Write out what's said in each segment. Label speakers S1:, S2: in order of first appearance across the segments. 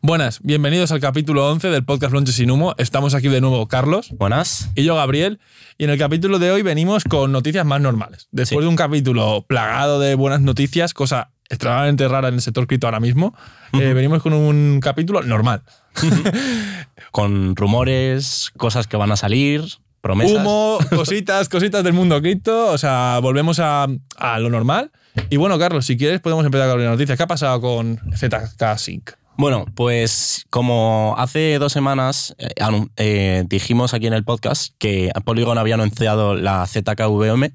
S1: Buenas, bienvenidos al capítulo 11 del podcast Lonches sin Humo. Estamos aquí de nuevo Carlos
S2: Buenas.
S1: y yo Gabriel. Y en el capítulo de hoy venimos con noticias más normales. Después
S2: Sí.
S1: de un capítulo plagado de buenas noticias, cosa extremadamente rara en el sector cripto ahora mismo, eh, venimos con un capítulo normal.
S2: Con rumores, cosas que van a salir, promesas.
S1: Humo, cositas, cositas del mundo cripto. O sea, volvemos a, a lo normal. Y bueno, Carlos, si quieres podemos empezar con las noticias. ¿Qué ha pasado con ZK Sync?
S2: Bueno, pues como hace dos semanas eh, eh, dijimos aquí en el podcast que Polygon había anunciado la ZKVM,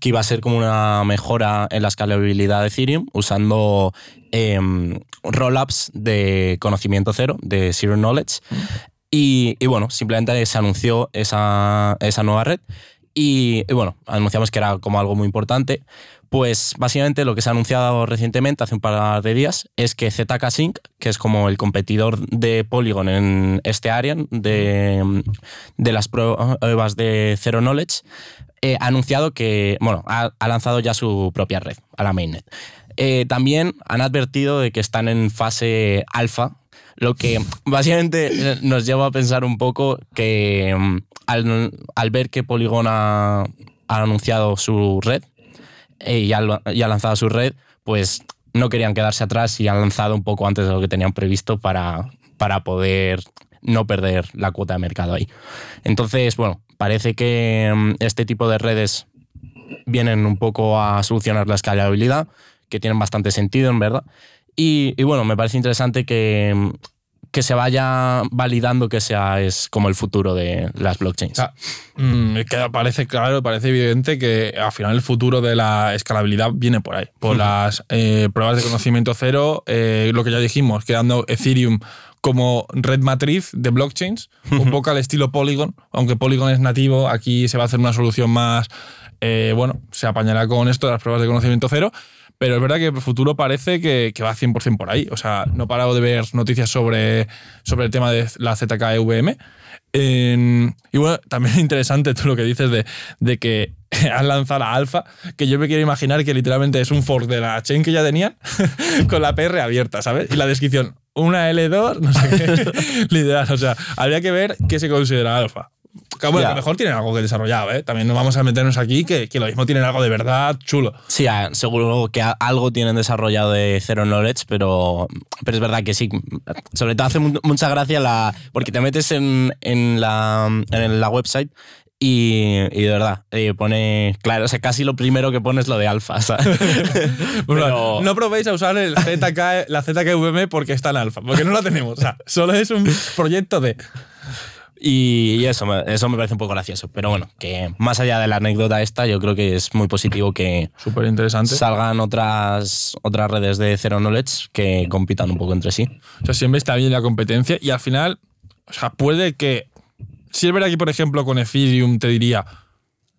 S2: que iba a ser como una mejora en la escalabilidad de Ethereum usando em, rollups de conocimiento cero, de Zero Knowledge. Y, y bueno, simplemente se anunció esa, esa nueva red. Y, y bueno, anunciamos que era como algo muy importante. Pues básicamente lo que se ha anunciado recientemente, hace un par de días, es que ZK Sync, que es como el competidor de Polygon en este área de, de las pruebas de Zero Knowledge, eh, ha anunciado que, bueno, ha, lanzado ya su propia red, a la mainnet. Eh, también han advertido de que están en fase alfa, lo que básicamente nos lleva a pensar un poco que mm, al, al ver que Polygon ha, anunciado su red ha, y ha lanzado su red, pues no querían quedarse atrás y han lanzado un poco antes de lo que tenían previsto para, para poder no perder la cuota de mercado ahí. Entonces, bueno, parece que mm, este tipo de redes vienen un poco a solucionar la escalabilidad, que tienen bastante sentido, en verdad. Y, y bueno, me parece interesante que, mm, que se vaya validando que sea es como el futuro de las blockchains.
S1: Sea, mm, es que parece claro, parece evidente que al final el futuro de la escalabilidad viene por ahí, por las eh, pruebas de conocimiento cero, eh, lo que ya dijimos, quedando Ethereum como red matriz de blockchains, un poco al estilo Polygon, aunque Polygon es nativo, aquí se va a hacer una solución más, eh, bueno, se apañará con esto de las pruebas de conocimiento cero, pero es verdad que el futuro parece que, que va 100% por ahí. O sea, no he parado de ver noticias sobre, sobre el tema de la ZKVM. En- y bueno, también es interesante tú lo que dices de, de que han lanzado la alfa, que yo me quiero imaginar que literalmente es un fork de la chain que ya tenían con la PR abierta, ¿sabes? Y la descripción, una L2, no sé qué, literal. O sea, habría que ver qué se considera alfa. Que, bueno,
S2: Ya.
S1: que mejor tienen algo que desarrollado, ¿eh? También no vamos a meternos aquí que, que lo mismo tienen algo de verdad chulo.
S2: Sí, ah, seguro que algo tienen desarrollado de Zero Knowledge, pero, pero es verdad que sí. Sobre todo hace mu- mucha gracia la. Porque te metes en, en, la, en la website y, y de verdad, eh, pone. Claro, o sea, casi lo primero que pone es lo de alfa. Pero-
S1: No probéis a usar el ZK, la ZKVM porque está en alfa, porque no la tenemos. O sea, solo es un proyecto de.
S2: Y, eso, me- eso me parece un poco gracioso. Pero bueno, que más allá de la anécdota esta, yo creo que es muy positivo que
S1: Súper interesante.
S2: salgan otras, otras redes de Zero Knowledge que compitan un poco entre sí.
S1: O sea, siempre está bien la competencia y al final, o sea, puede que. Si es verdad que, por ejemplo, con Ethereum te diría,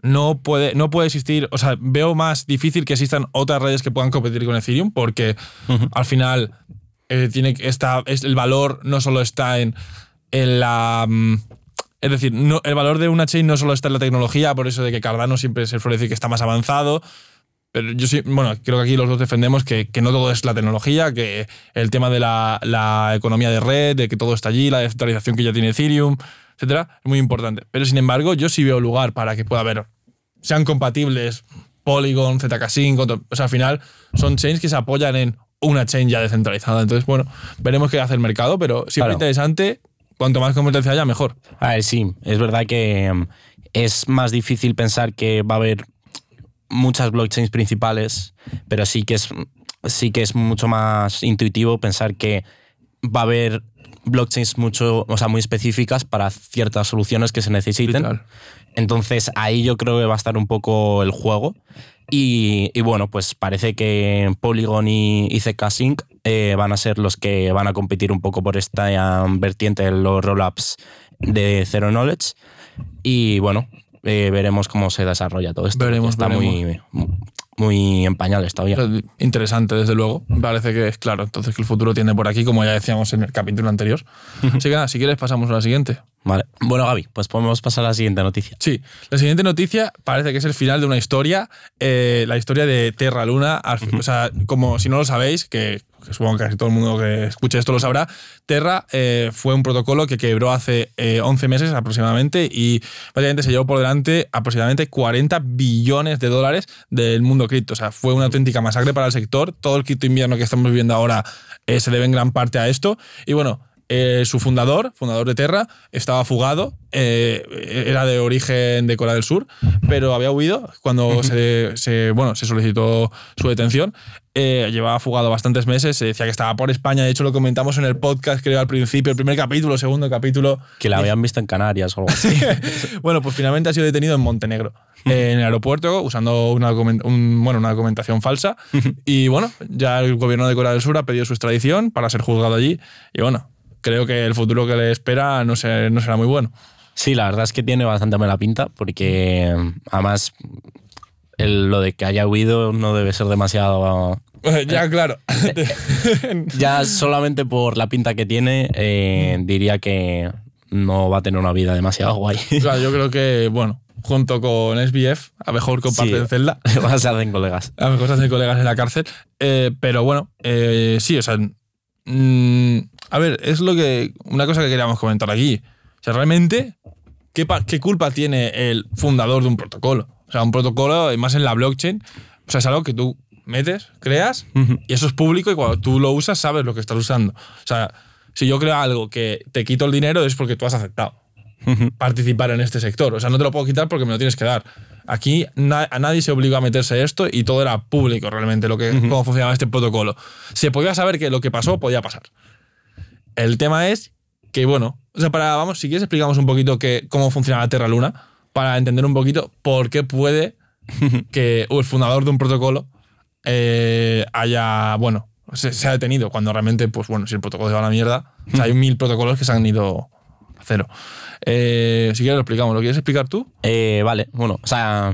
S1: no puede, no puede existir, o sea, veo más difícil que existan otras redes que puedan competir con Ethereum porque al final eh, tiene que esta, es, el valor no solo está en, en la. mm, es decir, no, el valor de una chain no solo está en la tecnología, por eso de que Cardano siempre se suele decir que está más avanzado. Pero yo sí, bueno, creo que aquí los dos defendemos que, que no todo es la tecnología, que el tema de la, la economía de red, de que todo está allí, la descentralización que ya tiene Ethereum, etcétera, es muy importante. Pero sin embargo, yo sí veo lugar para que pueda haber, sean compatibles Polygon, ZK Sync, otro- o sea, al final son chains que se apoyan en una chain ya descentralizada. Entonces, bueno, veremos qué hace el mercado, pero siempre
S2: Claro.
S1: interesante, cuanto más competencia haya, mejor.
S2: A ver, sí, es verdad que mm, es más difícil pensar que va a haber muchas blockchains principales, pero sí que es, sí que es mucho más intuitivo pensar que va a haber blockchains mucho, o sea, muy específicas para ciertas soluciones que se necesiten.
S1: Literal.
S2: Entonces ahí yo creo que va a estar un poco el juego. Y, y bueno, pues parece que Polygon y, y ZK Sync eh, van a ser los que van a competir un poco por esta um, vertiente de los rollups de Zero Knowledge. Y bueno, eh, veremos cómo se desarrolla todo esto.
S1: Veremos,
S2: Está
S1: veremos.
S2: muy. Muy en pañales todavía.
S1: Interesante, desde luego. Parece que es claro. Entonces, que el futuro tiene por aquí, como ya decíamos en el capítulo anterior. Así que nada, si quieres, pasamos a la siguiente.
S2: Vale. Bueno, Gaby, pues podemos pasar a la siguiente noticia.
S1: Sí, la siguiente noticia parece que es el final de una historia, eh, la historia de Terra Luna. O sea, como si no lo sabéis, que, supongo que casi todo el mundo que escuche esto lo sabrá, Terra eh, fue un protocolo que quebró hace 11 eh, meses aproximadamente y básicamente se llevó por delante aproximadamente 40 billones de dólares del mundo cripto. O sea, fue una auténtica masacre para el sector. Todo el cripto invierno que estamos viviendo ahora se debe en gran parte a esto. Y bueno, eh, su fundador, fundador de Terra, estaba fugado, eh, era de origen de Corea del Sur, pero había huido cuando se, bueno, se solicitó su detención. Eh, llevaba fugado bastantes meses, se decía que estaba por España, de hecho lo comentamos en el podcast, creo al principio, el primer capítulo, segundo capítulo.
S2: Que la habían visto en Canarias o algo así.
S1: bueno, pues finalmente ha sido detenido en Montenegro, en el aeropuerto, usando una, bueno, una documentación falsa. y bueno, ya el gobierno de Corea del Sur ha pedido su extradición para ser juzgado allí. Y bueno, creo que el futuro que le espera no, no será muy bueno.
S2: Sí, la verdad es que tiene bastante mala pinta, porque además lo de que haya huido no debe ser demasiado.
S1: ya, claro.
S2: ya solamente por la pinta que tiene, eh, diría que no va a tener una vida demasiado guay.
S1: Claro, yo creo que, bueno, junto con SBF, a mejor comparten celda.
S2: A se hacen colegas.
S1: A mejor se hacen colegas en la cárcel. Eh, pero bueno, eh, sí, o sea. Mm, a ver, es lo que. Una cosa que queríamos comentar aquí. O sea, realmente, ¿qué, ¿qué culpa tiene el fundador de un protocolo? O sea, un protocolo, más en la blockchain, o sea, es algo que tú metes, creas, y eso es público y cuando tú lo usas sabes lo que estás usando. O sea, si yo creo algo que te quito el dinero es porque tú has aceptado participar en este sector. O sea, no te lo puedo quitar porque me lo tienes que dar. Aquí a nadie se obligó a meterse esto y todo era público realmente, lo que, cómo funcionaba este protocolo. Se podía saber que lo que pasó podía pasar. El tema es que, bueno, o sea, para, vamos, si quieres explicamos un poquito que, cómo funciona la Terra Luna, para entender un poquito por qué puede que el fundador de un protocolo eh, haya, bueno, se, ha detenido, cuando realmente, pues bueno, si el protocolo se va a la mierda, o sea, hay mil protocolos que se han ido cero. Eh, si quieres lo explicamos. ¿Lo quieres explicar tú?
S2: Eh, vale, bueno, o sea,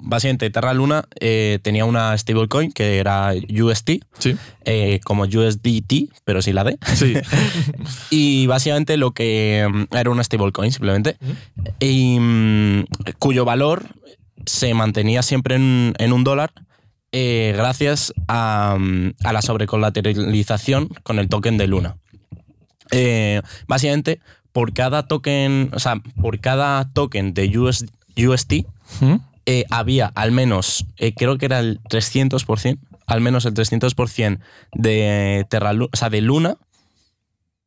S2: básicamente Terra Luna eh, tenía una stablecoin que era UST,
S1: sí.
S2: como USDT, pero sin la D.
S1: Sí.
S2: y básicamente lo que mm, era una stablecoin simplemente, y mm, cuyo valor se mantenía siempre en, un dólar. gracias a, mm, a, la sobrecolateralización con el token de Luna. básicamente, por cada token, o sea, por cada token de UST eh, había al menos, eh, creo que era el 300%, al menos el 300% de, Terra, o sea, de Luna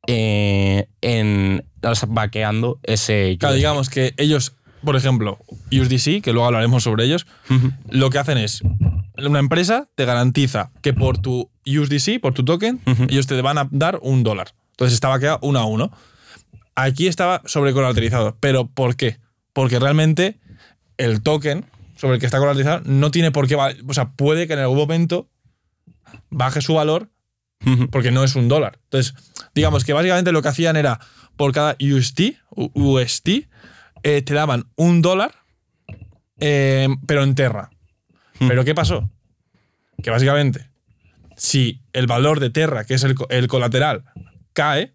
S2: eh, en, o sea, vaqueando ese...
S1: Claro, digamos que ellos, por ejemplo, USDC, que luego hablaremos sobre ellos, lo que hacen es, una empresa te garantiza que por tu USDC, por tu token, ellos te van a dar un dólar. Entonces está vaqueado uno a uno. Aquí estaba sobrecolateralizado. ¿Pero por qué? Porque realmente el token sobre el que está colateralizado no tiene por qué. O sea, puede que en algún momento baje su valor porque no es un dólar. Entonces, digamos que básicamente lo que hacían era por cada UST, UST eh, te daban un dólar, eh, pero en Terra. ¿Pero qué pasó? Que básicamente, si el valor de Terra, que es el, el colateral, cae,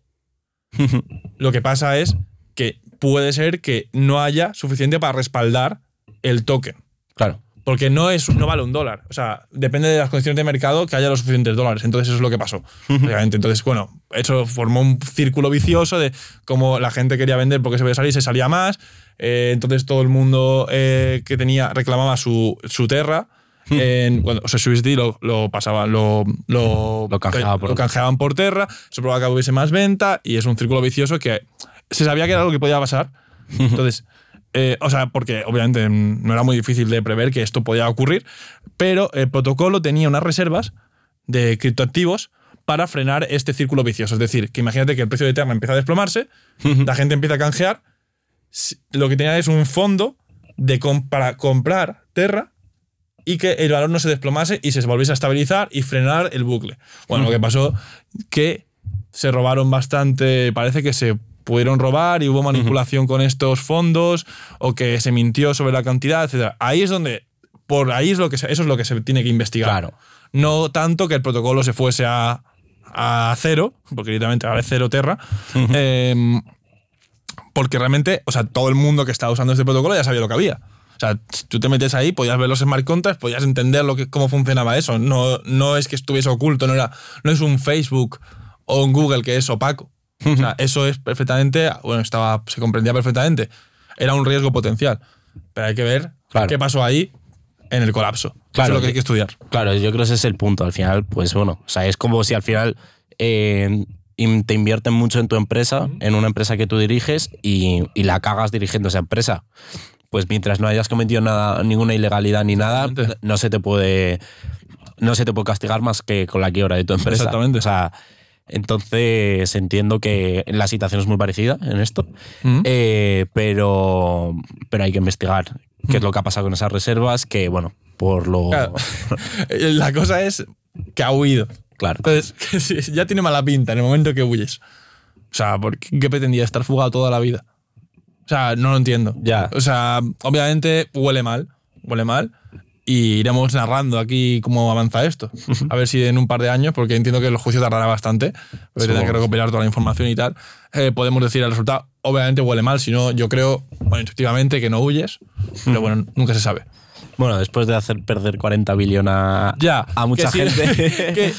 S1: lo que pasa es que puede ser que no haya suficiente para respaldar el token.
S2: Claro.
S1: Porque no, es, no vale un dólar. O sea, depende de las condiciones de mercado que haya los suficientes dólares. Entonces, eso es lo que pasó. Entonces, bueno, eso formó un círculo vicioso de cómo la gente quería vender porque se podía salir, se salía más. Eh, entonces, todo el mundo eh, que tenía reclamaba su, su terra. En, o sea, su lo, lo pasaban, lo, lo,
S2: lo,
S1: canjeaban por Terra, eso provocaba que hubiese más venta y es un círculo vicioso que se sabía que era algo que podía pasar. Entonces, eh, o sea, porque obviamente no era muy difícil de prever que esto podía ocurrir, pero el protocolo tenía unas reservas de criptoactivos para frenar este círculo vicioso. Es decir, que imagínate que el precio de Terra empieza a desplomarse, la gente empieza a canjear, lo que tenía es un fondo de para comprar Terra y que el valor no se desplomase y se volviese a estabilizar y frenar el bucle. Bueno, lo que pasó que se robaron bastante, parece que se pudieron robar y hubo manipulación con estos fondos o que se mintió sobre la cantidad, etc. Ahí es donde por ahí es lo que se- eso es lo que se tiene que investigar.
S2: Claro.
S1: No tanto que el protocolo se fuese a, a cero, porque directamente ahora es cero Terra. em, porque realmente, o sea, todo el mundo que estaba usando este protocolo ya sabía lo que había. O sea, tú te metes ahí, podías ver los smart contracts, podías entender lo que, cómo funcionaba eso. No, no es que estuviese oculto, no, era, no es un Facebook o un Google que es opaco. O sea, eso es perfectamente, bueno, estaba, se comprendía perfectamente. Era un riesgo potencial. Pero hay que ver
S2: Claro.
S1: qué pasó ahí en el colapso.
S2: Claro,
S1: eso es lo que hay que estudiar.
S2: Claro, yo creo que ese es el punto. Al final, pues bueno, o sea, es como si al final eh, in- te invierten mucho en tu empresa, en una empresa que tú diriges y, y la cagas dirigiendo esa empresa. Pues mientras no hayas cometido nada, ninguna ilegalidad ni nada, no se te puede no se te puede castigar más que con la quiebra de tu empresa.
S1: Exactamente.
S2: O sea, entonces entiendo que la situación es muy parecida en esto, eh, pero, pero hay que investigar qué es lo que ha pasado con esas reservas, que bueno, por lo...
S1: Claro. La cosa es que ha huido.
S2: Claro.
S1: Entonces, ya tiene mala pinta en el momento que huyes. O sea, ¿por qué, qué pretendía? ¿Estar fugado toda la vida? O sea, no lo entiendo.
S2: Ya.
S1: O sea, obviamente huele mal. Huele mal. Y iremos narrando aquí cómo avanza esto. A ver si en un par de años, porque entiendo que el juicio tardará bastante, porque que recopilar toda la información y tal, eh, podemos decir el resultado. Obviamente huele mal, si no, yo creo, bueno, intuitivamente que no huyes, pero bueno, nunca se sabe.
S2: Bueno, después de hacer perder 40 billones a,
S1: Ya,
S2: a mucha
S1: que sí,
S2: gente.
S1: que,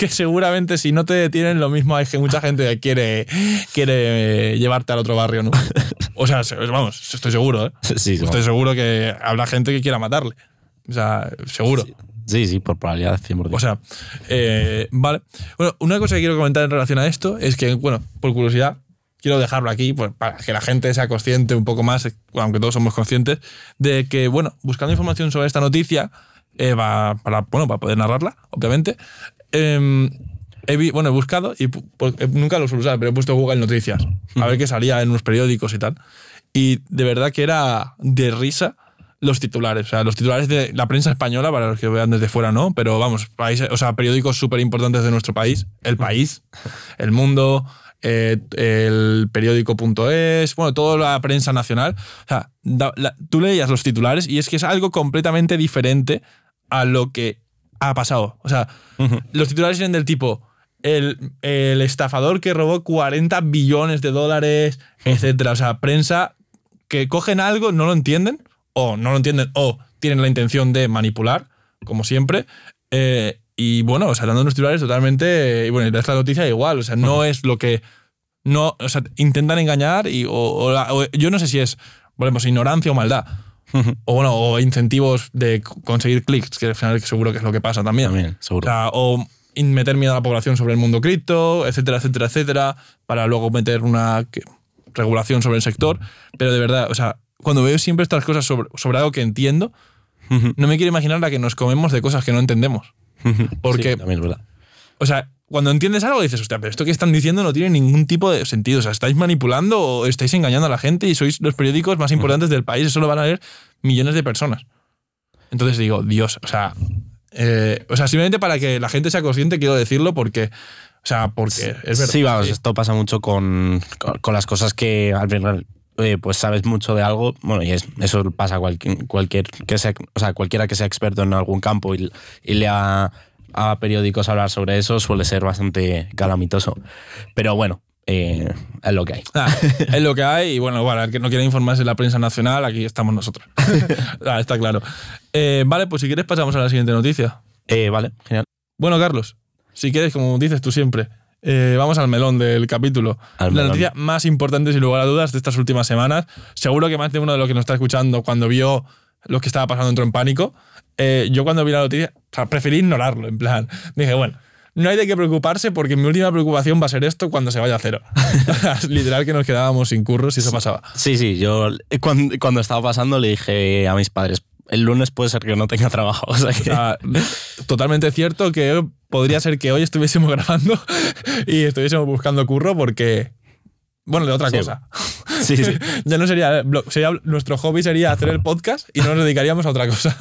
S1: que seguramente si no te detienen, lo mismo hay que mucha gente que quiere, quiere llevarte al otro barrio, ¿no? O sea, se- vamos, estoy seguro, ¿eh?
S2: sí, sí,
S1: Estoy seguro que habrá gente que quiera matarle. O sea, seguro.
S2: sí, sí, por probabilidad 100%.
S1: O sea, eh, vale. Bueno, una cosa que quiero comentar en relación a esto es que, bueno, por curiosidad, quiero dejarlo aquí pues, para que la gente sea consciente un poco más, aunque todos somos conscientes, de que, bueno, buscando información sobre esta noticia, eh, va- para, bueno, para poder narrarla, obviamente, em, he, bueno, he buscado y pu- pues, eh, nunca lo suelo usar, pero he puesto Google Noticias, a ver qué salía en unos periódicos y tal. Y de verdad que era de risa los titulares. O sea, los titulares de la prensa española, para los que vean desde fuera, no, pero vamos, países, o sea, periódicos súper importantes de nuestro país. El País, El Mundo, eh, el periódico.es, bueno, toda la prensa nacional. O sea, da- la- tú leías los titulares y es que es algo completamente diferente a lo que ha pasado. O sea, los titulares vienen del tipo. El, el estafador que robó 40 billones de dólares, etcétera. O sea, prensa que cogen algo, no lo entienden, o no lo entienden, o tienen la intención de manipular, como siempre. eh, y bueno, o sea, dando unos titulares totalmente. Y bueno, y esta noticia igual, o sea, no es lo que. No, o sea, intentan engañar y. O, o la- o yo no sé si es, volvemos, ignorancia o maldad. O bueno, o incentivos de conseguir clics, que al final seguro que es lo que pasa también.
S2: También,
S1: O
S2: seguro.
S1: sea, o meter miedo a la población sobre el mundo cripto, etcétera, etcétera, etcétera, para luego meter una regulación sobre el sector. Pero de verdad, o sea, cuando veo siempre estas cosas sobre, sobre algo que entiendo, no me quiero imaginar la que nos comemos de cosas que no entendemos. Porque,
S2: Sí, también es verdad.
S1: o sea, cuando entiendes algo dices, hostia, pero esto que están diciendo no tiene ningún tipo de sentido. O sea, estáis manipulando o estáis engañando a la gente y sois los periódicos más importantes del país. Eso lo van a leer millones de personas. Entonces digo, Dios, o sea, eh, o sea, simplemente para que la gente sea consciente, quiero decirlo porque, o sea, porque es verdad.
S2: Sí, vamos, esto pasa mucho con, con, con las cosas que al final eh, pues sabes mucho de algo. Bueno, y es- eso pasa a cualquier, cualquier que sea, o sea, cualquiera que sea experto en algún campo y, y lea a periódicos hablar sobre eso suele ser bastante calamitoso. Pero bueno, eh, es lo que hay.
S1: Ah, es lo que hay y bueno, para el que no quiera informarse de la prensa nacional, aquí estamos nosotros. Ah, está claro. Eh, vale, pues si quieres pasamos a la siguiente noticia.
S2: Eh, vale, genial.
S1: Bueno, Carlos, si quieres, como dices tú siempre, eh, vamos al melón del capítulo.
S2: Al
S1: la
S2: melón.
S1: noticia más importante, sin lugar a dudas, de estas últimas semanas. Seguro que más de uno de los que nos está escuchando, cuando vio lo que estaba pasando, entró en pánico. Eh, yo cuando vi la noticia, o sea, preferí ignorarlo, en plan. Dije, bueno, no hay de qué preocuparse porque mi última preocupación va a ser esto cuando se vaya a cero. Literal que nos quedábamos sin curros y eso pasaba.
S2: Sí, sí, yo cuando, cuando estaba pasando le dije a mis padres, el lunes puede ser que no tenga trabajo. O sea que,
S1: totalmente cierto que podría ser que hoy estuviésemos grabando y estuviésemos buscando curro porque, bueno, de otra
S2: Sí.
S1: cosa.
S2: sí, sí.
S1: ya no sería, nuestro hobby sería hacer el podcast y no nos dedicaríamos a otra cosa.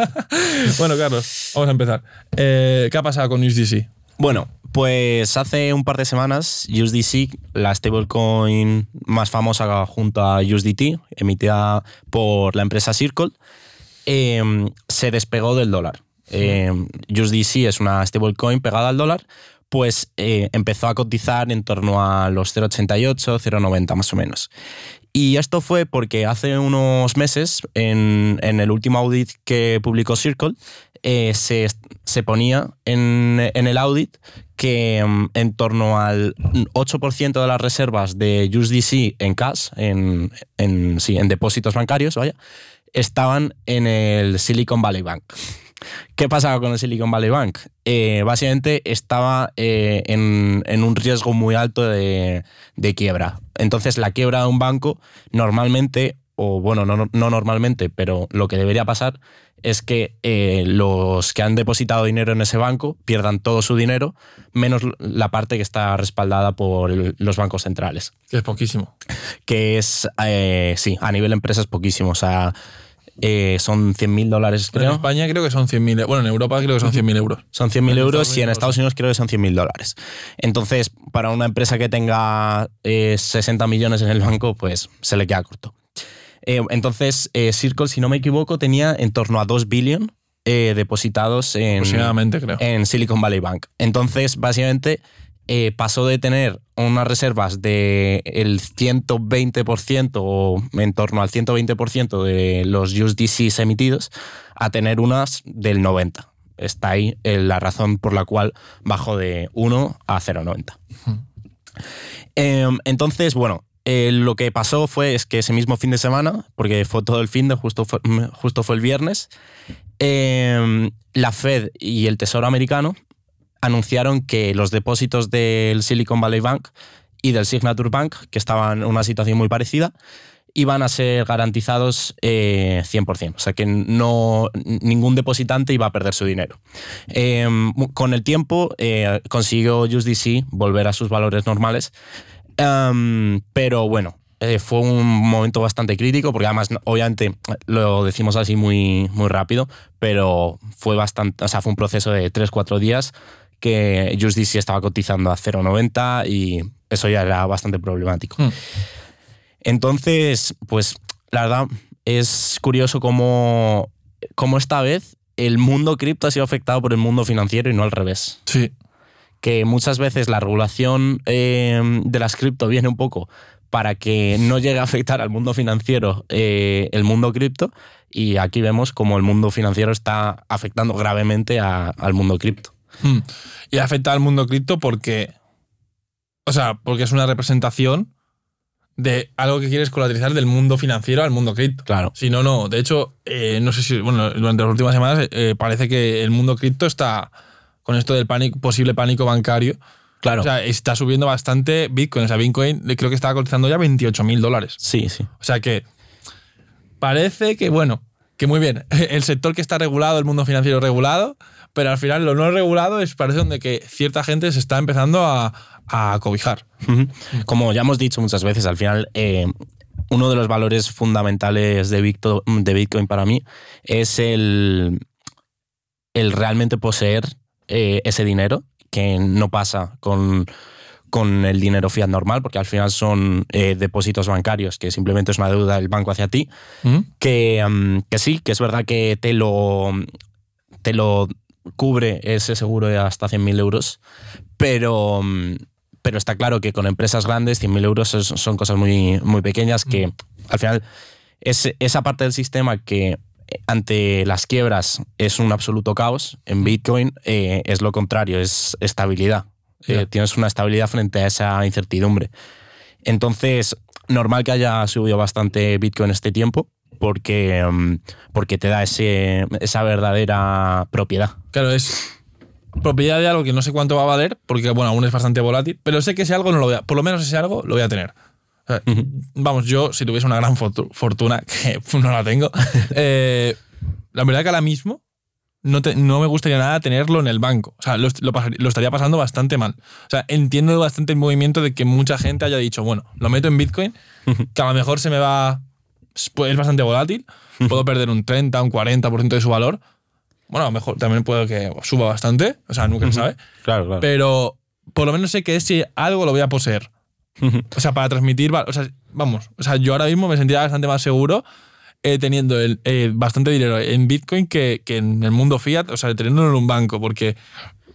S1: bueno, Carlos, vamos a empezar. Eh, ¿Qué ha pasado con USDC?
S2: Bueno, pues hace un par de semanas USDC, la stablecoin más famosa junto a USDT, emitida por la empresa Circle, eh, se despegó del dólar. Eh, USDC es una stablecoin pegada al dólar, pues eh, empezó a cotizar en torno a los 0,88, 0,90 más o menos. Y esto fue porque hace unos meses, en, el último audit que publicó Circle, eh, se, ponía en, el audit que um, en torno al 8% de las reservas de USDC en cash, en, en depósitos bancarios, vaya, estaban en el Silicon Valley Bank. ¿Qué pasaba con el Silicon Valley Bank? Eh, básicamente estaba eh, en, un riesgo muy alto de, quiebra. Entonces la quiebra de un banco normalmente, o bueno, no, no normalmente, pero lo que debería pasar es que eh, los que han depositado dinero en ese banco pierdan todo su dinero, menos la parte que está respaldada por el, los bancos centrales.
S1: Que es poquísimo.
S2: Que es, eh, sí, a nivel empresa es poquísimo. O sea, eh, son 100.000 dólares, creo.
S1: En España creo que son 100.000. Bueno, en Europa creo que son 100.000 euros.
S2: Son 100.000 euros y en Estados Unidos creo que son 100.000 dólares. Entonces, para una empresa que tenga 60 millones en el banco, pues se le queda corto. Eh, entonces, eh, Circle, si no me equivoco, tenía en torno a 2 billion eh, depositados en,
S1: creo.
S2: en Silicon Valley Bank. Entonces, básicamente, eh, pasó de tener unas reservas del el 120% o en torno al 120% de los USDCs emitidos a tener unas del 90%. Está ahí la razón por la cual bajó de 1 a 0,90. Hmm. Eh, entonces, bueno, eh, lo que pasó fue es que ese mismo fin de semana, porque fue todo el fin de, justo fue, justo fue el viernes, eh, la Fed y el Tesoro americano anunciaron que los depósitos del Silicon Valley Bank y del Signature Bank, que estaban en una situación muy parecida, iban a ser garantizados eh, 100%. O sea que no, ningún depositante iba a perder su dinero. Eh, con el tiempo eh, consiguió USDC volver a sus valores normales Um, pero bueno, eh, fue un momento bastante crítico, porque además, obviamente, lo decimos así muy, muy rápido, pero fue bastante, o sea, fue un proceso de 3-4 días que USDC estaba cotizando a 0,90 y eso ya era bastante problemático. Mm. Entonces, pues, la verdad, es curioso cómo, cómo esta vez el mundo cripto ha sido afectado por el mundo financiero y no al revés.
S1: Sí
S2: que muchas veces la regulación eh, de las cripto viene un poco para que no llegue a afectar al mundo financiero eh, el mundo cripto y aquí vemos como el mundo financiero está afectando gravemente a, al mundo cripto.
S1: Hmm. Y afecta al mundo cripto porque, o sea, porque es una representación de algo que quieres colateralizar del mundo financiero al mundo cripto.
S2: Claro.
S1: Si no, no. De hecho, eh, no sé si, bueno, durante las últimas semanas eh, parece que el mundo cripto está con esto del pánico, posible pánico bancario.
S2: Claro.
S1: O sea, está subiendo bastante Bitcoin. O sea, Bitcoin creo que estaba cotizando ya 28 mil dólares.
S2: Sí, sí.
S1: O sea que parece que, bueno, que muy bien. El sector que está regulado, el mundo financiero regulado, pero al final lo no regulado es parece donde que cierta gente se está empezando a, a cobijar.
S2: Como ya hemos dicho muchas veces, al final eh, uno de los valores fundamentales de Bitcoin, de Bitcoin para mí es el, el realmente poseer eh, ese dinero, que no pasa con, con el dinero fiat normal, porque al final son eh, depósitos bancarios, que simplemente es una deuda del banco hacia ti,
S1: ¿Mm?
S2: que, um, que, sí, que es verdad que te lo, te lo cubre ese seguro de hasta 100.000 euros, pero, um, pero está claro que con empresas grandes 100.000 euros son cosas muy, muy pequeñas que
S1: ¿Mm?
S2: al final es esa parte del sistema que ante las quiebras es un absoluto caos. En Bitcoin eh, es lo contrario, es estabilidad. Eh, tienes una estabilidad frente a esa incertidumbre. Entonces, normal que haya subido bastante Bitcoin este tiempo porque, um, porque te da ese, esa verdadera propiedad.
S1: Claro, es propiedad de algo que no sé cuánto va a valer, porque bueno, aún es bastante volátil, pero sé que ese algo no lo voy a, por lo menos ese algo lo voy a tener. Vamos, yo si tuviese una gran fortuna, que no la tengo, eh, la verdad que ahora mismo no, te, no, me gustaría nada tenerlo en el banco. O sea, lo, lo, lo, estaría pasando bastante mal. O sea, entiendo bastante el movimiento de que mucha gente haya dicho, bueno, lo meto en Bitcoin, que a lo mejor se me va. Es bastante volátil, puedo perder un 30, un 40% de su valor. Bueno, a lo mejor también puedo que suba bastante, o sea, nunca se sabe.
S2: Claro, claro.
S1: Pero por lo menos sé que si algo lo voy a poseer. O sea, para transmitir, o sea, vamos, o sea, yo ahora mismo me sentiría bastante más seguro eh, teniendo el, eh, bastante dinero en Bitcoin que, que en el mundo fiat, o sea, teniéndolo en un banco, porque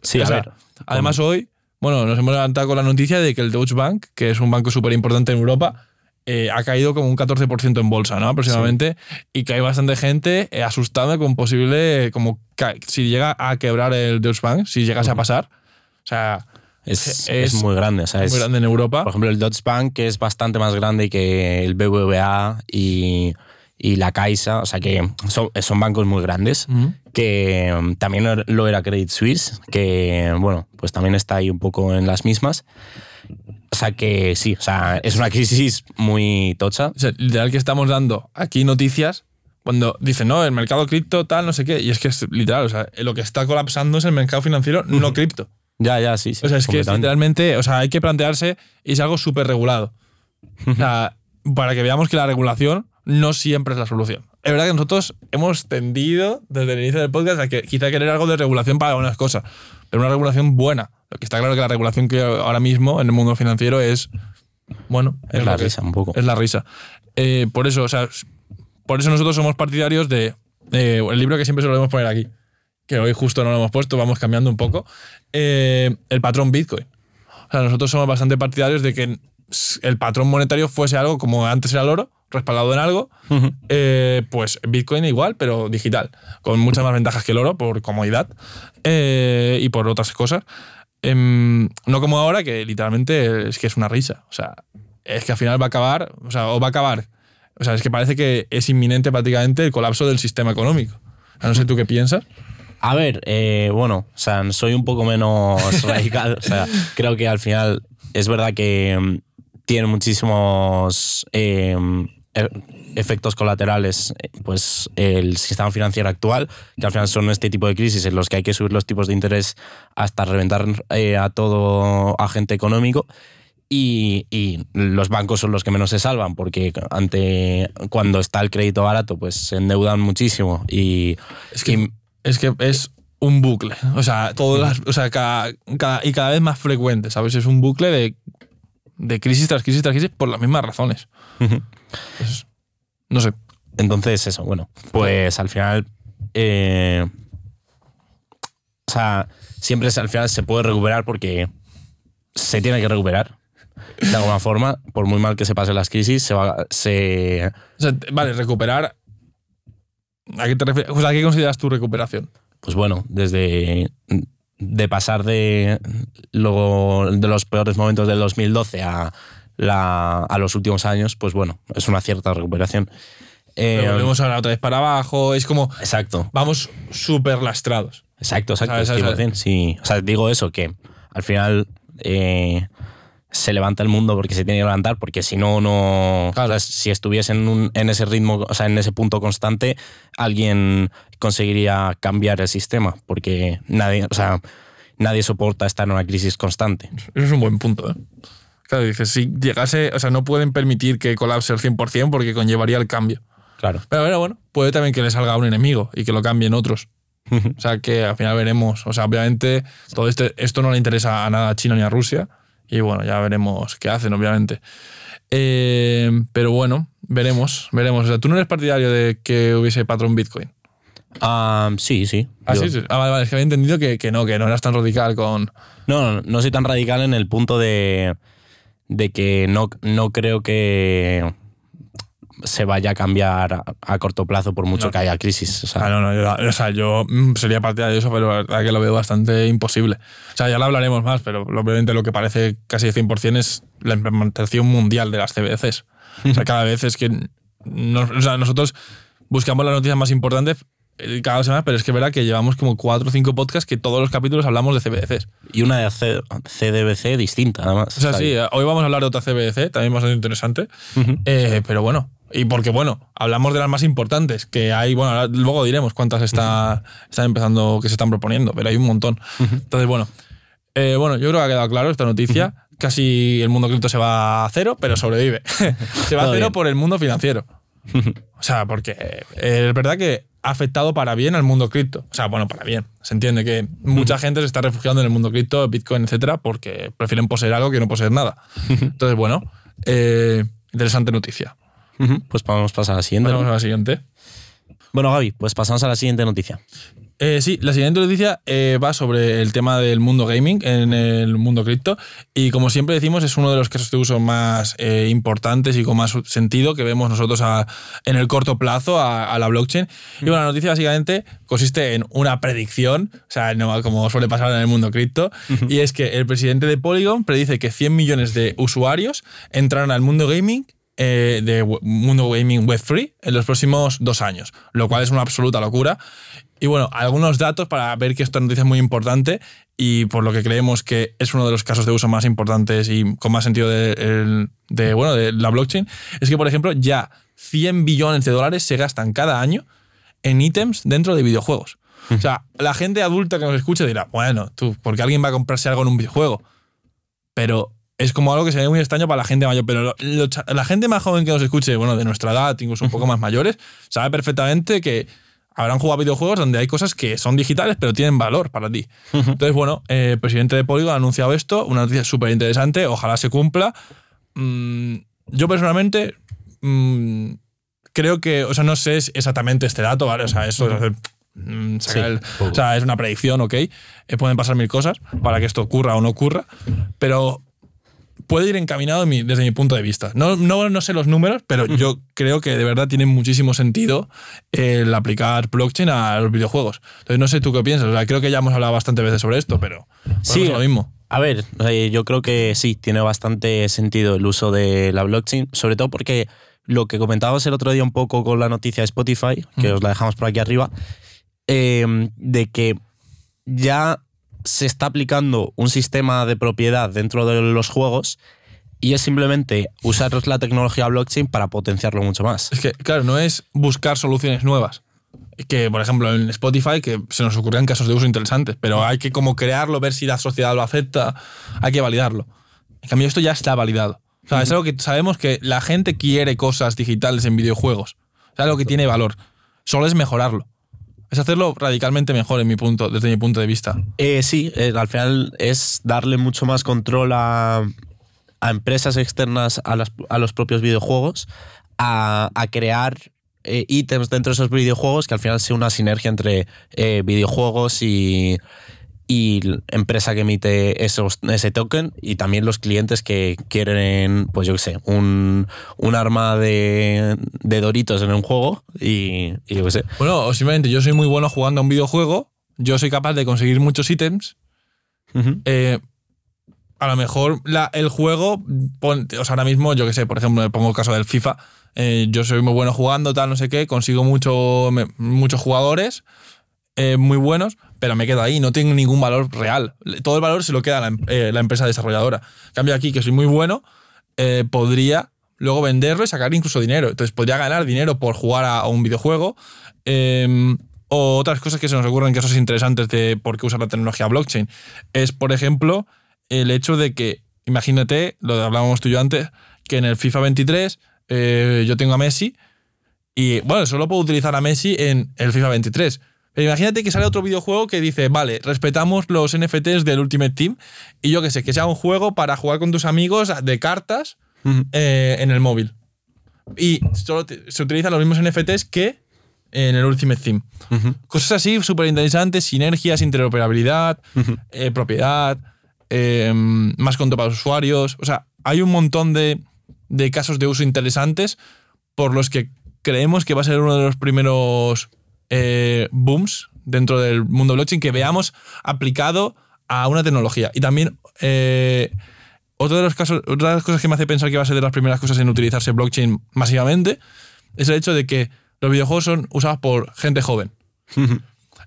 S2: Sí,
S1: o
S2: a
S1: sea,
S2: ver.
S1: Además, hoy, bueno, nos hemos levantado con la noticia de que el Deutsche Bank, que es un banco súper importante en Europa, eh, ha caído como un 14% en bolsa, ¿no? Aproximadamente. Y que hay bastante gente eh, asustada con posible, como si llega a quebrar el Deutsche Bank, si llegase a pasar. O sea,
S2: Es,
S1: es
S2: es muy grande. O sea,
S1: muy
S2: es-
S1: grande en Europa.
S2: Por ejemplo, el Deutsche Bank, que es bastante más grande que el BBVA y, y la Caixa, o sea que son, son bancos muy grandes, que mm, también lo era Credit Suisse, que bueno, pues también está ahí un poco en las mismas. O sea que sí, o sea, es una crisis muy tocha.
S1: O sea, literal que estamos dando aquí noticias cuando dicen, no, el mercado cripto, tal, no sé qué. Y es que es literal, o sea, lo que está colapsando es el mercado financiero, no cripto.
S2: Ya, ya, sí, sí.
S1: O sea, es que es literalmente, o sea, hay que plantearse y es algo súper regulado. O sea, para que veamos que la regulación no siempre es la solución. Es verdad que nosotros hemos tendido desde el inicio del podcast a que quizá querer algo de regulación para algunas cosas, pero una regulación buena. Lo que está claro que la regulación que ahora mismo en el mundo financiero es, bueno,
S2: Es la
S1: lo que-
S2: risa un poco.
S1: Es la risa. Eh, por eso, o sea, por eso nosotros somos partidarios de eh, el libro que siempre debemos poner aquí, que hoy justo no lo hemos puesto, vamos cambiando un poco, eh, el patrón Bitcoin. O sea, nosotros somos bastante partidarios de que el patrón monetario fuese algo como antes era el oro, respaldado en algo, eh, pues Bitcoin igual, pero digital, con muchas más ventajas que el oro por comodidad eh, y por otras cosas. Em, no como ahora, que literalmente es que es una risa. O sea, es que al final va a acabar, o sea, o va a acabar. O sea, es que parece que es inminente prácticamente el colapso del sistema económico. Sea, no sé tú qué piensas.
S2: A ver, eh, bueno, o sea, soy un poco menos radical. O sea, creo que al final es verdad que mm, tiene muchísimos eh, e- efectos colaterales, eh, pues el sistema financiero actual, que al final son este tipo de crisis en los que hay que subir los tipos de interés hasta reventar eh, a todo agente económico. Y, y los bancos son los que menos se salvan porque ante cuando está el crédito barato pues se endeudan muchísimo y
S1: Es que,
S2: y-
S1: es, que es un bucle. O sea, todas las, o sea cada, cada- y cada vez más frecuente, ¿sabes? Es un bucle de, de crisis tras crisis tras crisis por las mismas razones. Es- no sé.
S2: Entonces, eso, bueno, pues al final. eh, o sea, siempre al final se puede recuperar porque se tiene que recuperar. De alguna forma, por muy mal que se pasen las crisis, se va. Se,
S1: O sea, vale, recuperar. ¿A qué te refieres? O sea, ¿a qué consideras tu recuperación?
S2: pues bueno, desde. De pasar de, lo- de los peores momentos del 2012 a, la, a los últimos años, pues bueno, es una cierta recuperación. Eh,
S1: Pero volvemos ahora otra vez para abajo. Es como.
S2: exacto.
S1: Vamos súper lastrados.
S2: Exacto, exacto.
S1: ¿Sabes, sabes,
S2: 100%, sí. O sea, digo eso, que al final eh, se levanta el mundo porque se tiene que levantar, porque si no, no.
S1: Claro.
S2: o sea, si estuviese en, un- en ese ritmo, o sea, en ese punto constante, alguien conseguiría cambiar el sistema, porque nadie, o sea, nadie soporta estar en una crisis constante.
S1: Eso es un buen punto, ¿eh? Claro, dices, si llegase. O sea, no pueden permitir que colapse al 100% porque conllevaría el cambio.
S2: Claro.
S1: Pero bueno, bueno, puede también que le salga un enemigo y que lo cambien otros. O sea, que al final veremos. O sea, obviamente, todo este, esto no le interesa a nada a China ni a Rusia. Y bueno, ya veremos qué hacen, obviamente. Eh, pero bueno, veremos, veremos. O sea, tú no eres partidario de que hubiese patrón Bitcoin.
S2: Ah, sí, sí.
S1: Ah, sí, sí. Ah, vale, vale. Es que había entendido que, que no, que no eras tan radical con.
S2: No, no, no soy tan radical en el punto de, de que no, no creo que se vaya a cambiar a, a corto plazo por mucho
S1: No.
S2: que haya crisis. O sea,
S1: Ah, no, no, yo, o sea, yo mm, sería partidario de eso, pero la verdad que lo veo bastante imposible. O sea, ya lo hablaremos más, pero obviamente lo que parece casi 100% es la implementación mundial de las CBDCs. O sea, cada vez es que nos- o sea, nosotros buscamos las noticias más importantes eh, cada semana, pero es que es verdad que llevamos como cuatro o cinco podcasts que todos los capítulos hablamos de CBDCs.
S2: Y una de C- CDBC distinta, además.
S1: O sea, sí, hoy vamos a hablar de otra CBDC, también bastante interesante. Eh, pero bueno, y porque bueno, hablamos de las más importantes, que hay, bueno, ahora- luego diremos cuántas está, están empezando, que se están proponiendo, pero hay un montón. Entonces, bueno, eh, bueno, yo creo que ha quedado claro esta noticia. Casi el mundo cripto se va a cero, pero sobrevive. se va a cero
S2: bien.
S1: por el mundo financiero. O sea, porque eh, es verdad que ha afectado para bien al mundo cripto. O sea, bueno, para bien. Se entiende que mucha gente se está refugiando en el mundo cripto, Bitcoin, etcétera, porque prefieren poseer algo que no poseer nada. Entonces, bueno, eh, interesante noticia.
S2: Ujú, Pues podemos pasar a la siguiente. ¿no?
S1: Pasamos a la siguiente.
S2: Bueno, Gaby, pues pasamos a la siguiente noticia.
S1: Eh, sí, la siguiente noticia eh, va sobre el tema del mundo gaming en el mundo cripto y como siempre decimos es uno de los casos de uso más eh, importantes y con más sentido que vemos nosotros a- en el corto plazo a, a la blockchain. Y bueno, la noticia básicamente consiste en una predicción, o sea, no como suele pasar en el mundo cripto, y es que el presidente de Polygon predice que 100 millones de usuarios entrarán al mundo gaming eh, de mundo gaming web free en los próximos dos años, lo cual es una absoluta locura. Y bueno, algunos datos para ver que esta noticia es muy importante y por lo que creemos que es uno de los casos de uso más importantes y con más sentido de, bueno, de la blockchain, es que, por ejemplo, ya 100 billones de dólares se gastan cada año en ítems dentro de videojuegos. O sea, la gente adulta que nos escuche dirá, bueno, tú, porque alguien va a comprarse algo en un videojuego. Pero es como algo que se ve muy extraño para la gente mayor. Pero lo- lo cha- la gente más joven que nos escuche, bueno, de nuestra edad, incluso un poco más mayores, sabe perfectamente que habrán jugado videojuegos donde hay cosas que son digitales, pero tienen valor para ti. Entonces, bueno, eh, el presidente de Polygon ha anunciado esto, una noticia súper interesante, ojalá se cumpla. Mm, yo personalmente mm, creo que, o sea, no sé exactamente este dato, ¿vale? O sea, eso es hacer, mm, sacar
S2: Sí,
S1: el-
S2: poco.
S1: o sea, es una predicción, ok. Eh, pueden pasar mil cosas para que esto ocurra o no ocurra, pero puede ir encaminado en mi- desde mi punto de vista. No, no, no sé los números, pero yo creo que de verdad tiene muchísimo sentido el aplicar blockchain a los videojuegos. Entonces, no sé tú qué piensas. O sea, creo que ya hemos hablado bastantes veces sobre esto, pero
S2: Sí.
S1: sí, lo mismo.
S2: A ver, eh, yo creo que sí, tiene bastante sentido el uso de la blockchain, sobre todo porque lo que comentábamos el otro día un poco con la noticia de Spotify, que os la dejamos por aquí arriba, eh, de que ya se está aplicando un sistema de propiedad dentro de los juegos y es simplemente usar la tecnología blockchain para potenciarlo mucho más.
S1: Es que, claro, no es buscar soluciones nuevas. Que, por ejemplo, en Spotify, que se nos ocurrían casos de uso interesantes, pero hay que como crearlo, ver si la sociedad lo acepta, hay que validarlo. En cambio, esto ya está validado. O sea, es algo que sabemos que la gente quiere cosas digitales en videojuegos. Es algo que tiene valor. Solo es mejorarlo. Es hacerlo radicalmente mejor en mi punto, desde mi punto de vista.
S2: Eh, sí, eh, al final es darle mucho más control a, a empresas externas a, a los propios videojuegos, a, a crear eh, ítems dentro de esos videojuegos que al final sea una sinergia entre eh, videojuegos y, y la empresa que emite esos, ese token y también los clientes que quieren, pues yo qué sé, un, un arma de, de Doritos en un juego y, y yo qué sé.
S1: Bueno, o simplemente yo soy muy bueno jugando a un videojuego, yo soy capaz de conseguir muchos ítems eh, a lo mejor la- el juego, pon- o sea, ahora mismo, yo que sé, por ejemplo, me pongo el caso del FIFA, eh, yo soy muy bueno jugando, tal, no sé qué, consigo mucho, me- muchos jugadores eh, muy buenos, pero me quedo ahí, no tengo ningún valor real. Todo el valor se lo queda la, em- eh, la empresa desarrolladora. Cambio aquí, que soy muy bueno, eh, podría luego venderlo y sacar incluso dinero. Entonces podría ganar dinero por jugar a, un videojuego. eh, o otras cosas que se nos ocurren, casos interesantes de por qué usar la tecnología blockchain. Es, por ejemplo, el hecho de que, imagínate, lo hablábamos tú y yo antes, que en el FIFA 23 eh, yo tengo a Messi y, bueno, solo puedo utilizar a Messi en el FIFA 23. Pero imagínate que sale otro videojuego que dice, vale, respetamos los NFTs del Ultimate Team y yo qué sé, que sea un juego para jugar con tus amigos de cartas eh, en el móvil. Y solo te- se utilizan los mismos NFTs que en el Ultimate Team. Cosas así súper interesantes, sinergias, interoperabilidad, eh, propiedad, eh, más control para los usuarios. O sea, hay un montón de, de casos de uso interesantes por los que creemos que va a ser uno de los primeros eh, booms dentro del mundo blockchain que veamos aplicado a una tecnología. Y también eh, otro de los casos, otra de las cosas que me hace pensar que va a ser de las primeras cosas en utilizarse blockchain masivamente es el hecho de que los videojuegos son usados por gente joven.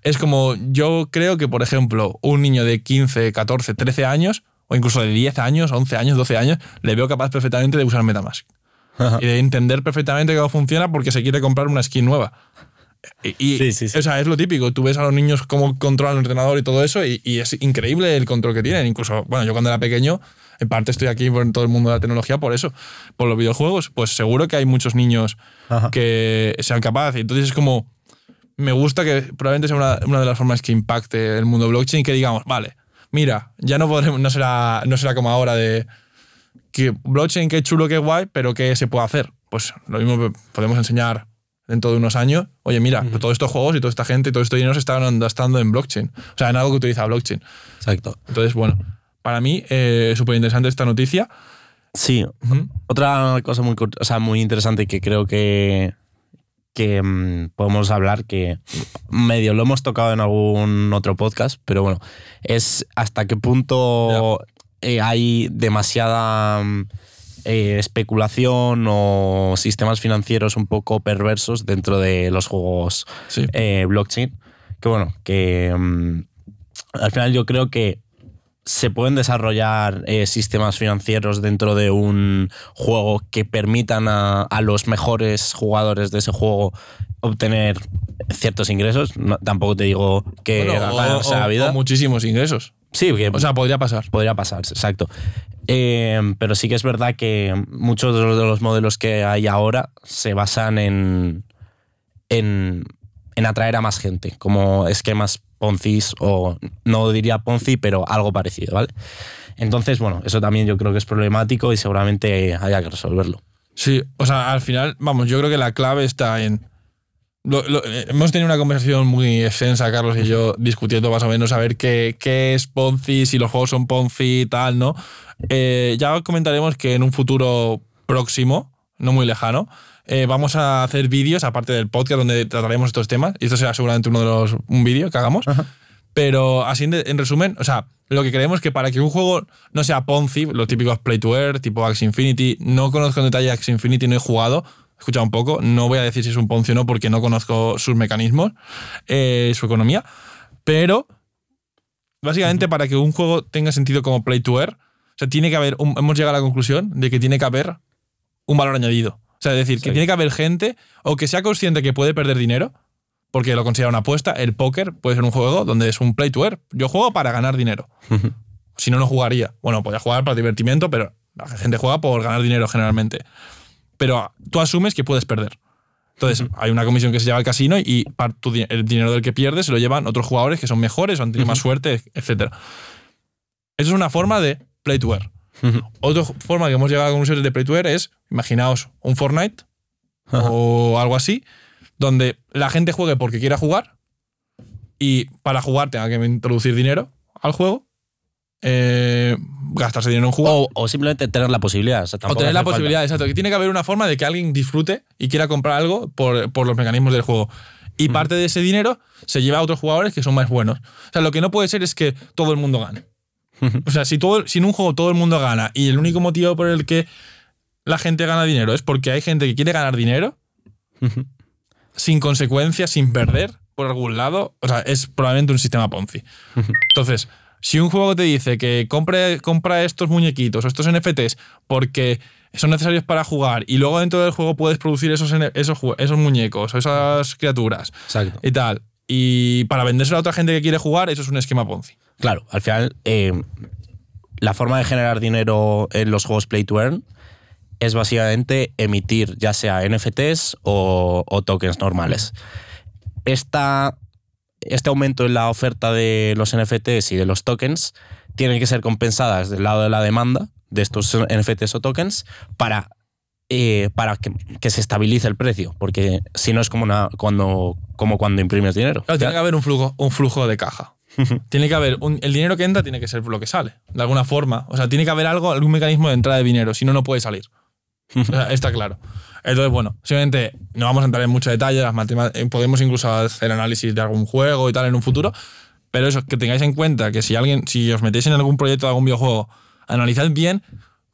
S1: Es como, yo creo que, por ejemplo, un niño de 15, 14, 13 años, o incluso de 10 años, 11 años, 12 años, le veo capaz perfectamente de usar Metamask.
S2: Ajá.
S1: Y de entender perfectamente cómo funciona porque se quiere comprar una skin nueva. Y, y-
S2: Sí, sí, sí.
S1: O sea, es lo típico. Tú ves a los niños cómo controlan el ordenador y todo eso, y, y es increíble el control que tienen. Incluso, bueno, yo cuando era pequeño, en parte estoy aquí por todo el mundo de la tecnología por eso, por los videojuegos. Pues seguro que hay muchos niños
S2: Ajá.
S1: que sean capaces. Entonces es como, me gusta que probablemente sea una, una de las formas que impacte el mundo blockchain, que digamos, vale, mira, ya no podremos, no será, no será como ahora de que blockchain, qué chulo, qué guay, pero qué se puede hacer. pues lo mismo podemos enseñar dentro de unos años, oye, mira, todos estos juegos y toda esta gente y todo esto dinero se están gastando en blockchain. O sea, en algo que utiliza blockchain.
S2: Exacto.
S1: Entonces, bueno, para mí, eh, súper interesante esta noticia.
S2: Sí. Otra cosa muy, o sea, muy interesante que creo que, que mm, podemos hablar, que medio lo hemos tocado en algún otro podcast, pero bueno, es hasta qué punto eh, hay demasiada mm, eh, especulación o sistemas financieros un poco perversos dentro de los juegos eh, blockchain. Que bueno, que mm, al final yo creo que se pueden desarrollar sistemas financieros dentro de un juego que permitan a, los mejores jugadores de ese juego obtener ciertos ingresos. tampoco te digo que
S1: bueno, o, vida. muchísimos ingresos.
S2: Sí,
S1: o sea, podría pasar.
S2: Podría pasar, exacto. Eh, pero sí que es verdad que muchos de los, modelos que hay ahora se basan en, en, en atraer a más gente, como esquemas Ponzi o no diría Ponzi, pero algo parecido, ¿vale? Entonces, bueno, eso también yo creo que es problemático y seguramente haya que resolverlo.
S1: Sí, o sea, al final, vamos, yo creo que la clave está en eh, hemos tenido una conversación muy extensa, Carlos y yo, discutiendo más o menos a ver qué, qué es Ponzi, si los juegos son Ponzi y tal, ¿no? Eh, ya comentaremos que en un futuro próximo, no muy lejano, eh, vamos a hacer vídeos, aparte del podcast, donde trataremos estos temas. Y esto será seguramente uno de los. un vídeo que hagamos. Pero así, en, resumen, o sea, lo que creemos que para que un juego no sea Ponzi, los típicos Play to Earn, tipo Axie Infinity, no conozco en detalle Axie Infinity, no he jugado, escuchado un poco, no voy a decir si es un Ponzi o no porque no conozco sus mecanismos, eh, su economía, pero básicamente para que un juego tenga sentido como play to earn, o sea, tiene que haber, hemos llegado a la conclusión de que tiene que haber un valor añadido. O sea, es decir, que tiene que haber gente o que sea consciente que puede perder dinero, porque lo considera una apuesta. El póker puede ser un juego donde es un play to earn. Yo juego para ganar dinero. si no, no jugaría. Bueno, podría jugar para divertimiento, pero la gente juega por ganar dinero generalmente pero tú asumes que puedes perder. Entonces, hay una comisión que se lleva al casino y el dinero del que pierdes se lo llevan otros jugadores que son mejores o han tenido más suerte, etc. Eso es una forma de play to earn. Otra forma que hemos llegado a conclusiones de play to earn es, imaginaos, un Fortnite o algo así, donde la gente juegue porque quiera jugar y para jugar tenga que introducir dinero al juego eh, gastarse dinero en un juego.
S2: O, simplemente tener la posibilidad.
S1: O, tener la posibilidad, exacto. Que tiene que haber una forma de que alguien disfrute y quiera comprar algo por, por los mecanismos del juego. Y parte de ese dinero se lleva a otros jugadores que son más buenos. O sea, lo que no puede ser es que todo el mundo gane. o sea, si, todo, si en un juego todo el mundo gana y el único motivo por el que la gente gana dinero es porque hay gente que quiere ganar dinero sin consecuencias, sin perder por algún lado, o sea, es probablemente un sistema Ponzi. Entonces, si un juego te dice que compre, compra estos muñequitos o estos NFTs porque son necesarios para jugar y luego dentro del juego puedes producir esos, esos, esos muñecos o esas criaturas y tal, y para vendérselo a otra gente que quiere jugar, eso es un esquema Ponzi.
S2: Claro, al final eh, la forma de generar dinero en los juegos Play to Earn es básicamente emitir ya sea NFTs o, o tokens normales. Esta este aumento en la oferta de los NFTs y de los tokens tiene que ser compensadas del lado de la demanda de estos NFTs o tokens para, eh, para que, se estabilice el precio, porque si no es como, una, cuando, como cuando imprimes dinero.
S1: tiene que haber un flujo, un flujo de caja. tiene que haber el dinero que entra tiene que ser lo que sale, de alguna forma. O sea, tiene que haber algo, algún mecanismo de entrada de dinero, si no, no puede salir. está claro. Entonces, bueno, simplemente no vamos a entrar en mucho detalle, las eh, podemos incluso hacer análisis de algún juego y tal en un futuro, pero eso, que tengáis en cuenta que si alguien, si os metéis en algún proyecto de algún videojuego, analizad bien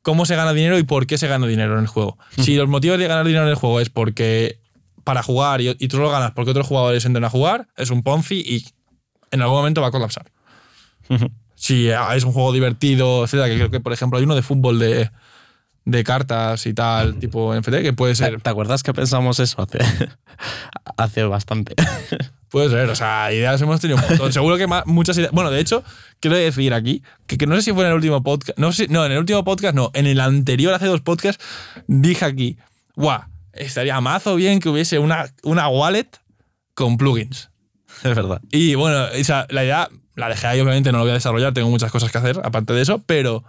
S1: cómo se gana dinero y por qué se gana dinero en el juego. Si los motivos de ganar dinero en el juego es porque para jugar y, tú lo ganas porque otros jugadores entran a jugar, es un Ponzi y en algún momento va a colapsar. si es un juego divertido, etcétera, que creo que, por ejemplo, hay uno de fútbol de, de cartas y tal, tipo NFT, que puede ser.
S2: ¿Te acuerdas que pensamos eso hace, hace bastante?
S1: Puede ser, o sea, ideas hemos tenido un montón. Seguro que muchas ideas. Bueno, de hecho, quiero decir aquí que, no sé si fue en el último podcast. No, sé, no, en el último podcast no. En el anterior, hace dos podcasts, dije aquí, guau, estaría mazo bien que hubiese una, una wallet con plugins.
S2: Es verdad.
S1: Y bueno, esa, la idea la dejé ahí, obviamente no lo voy a desarrollar, tengo muchas cosas que hacer aparte de eso, pero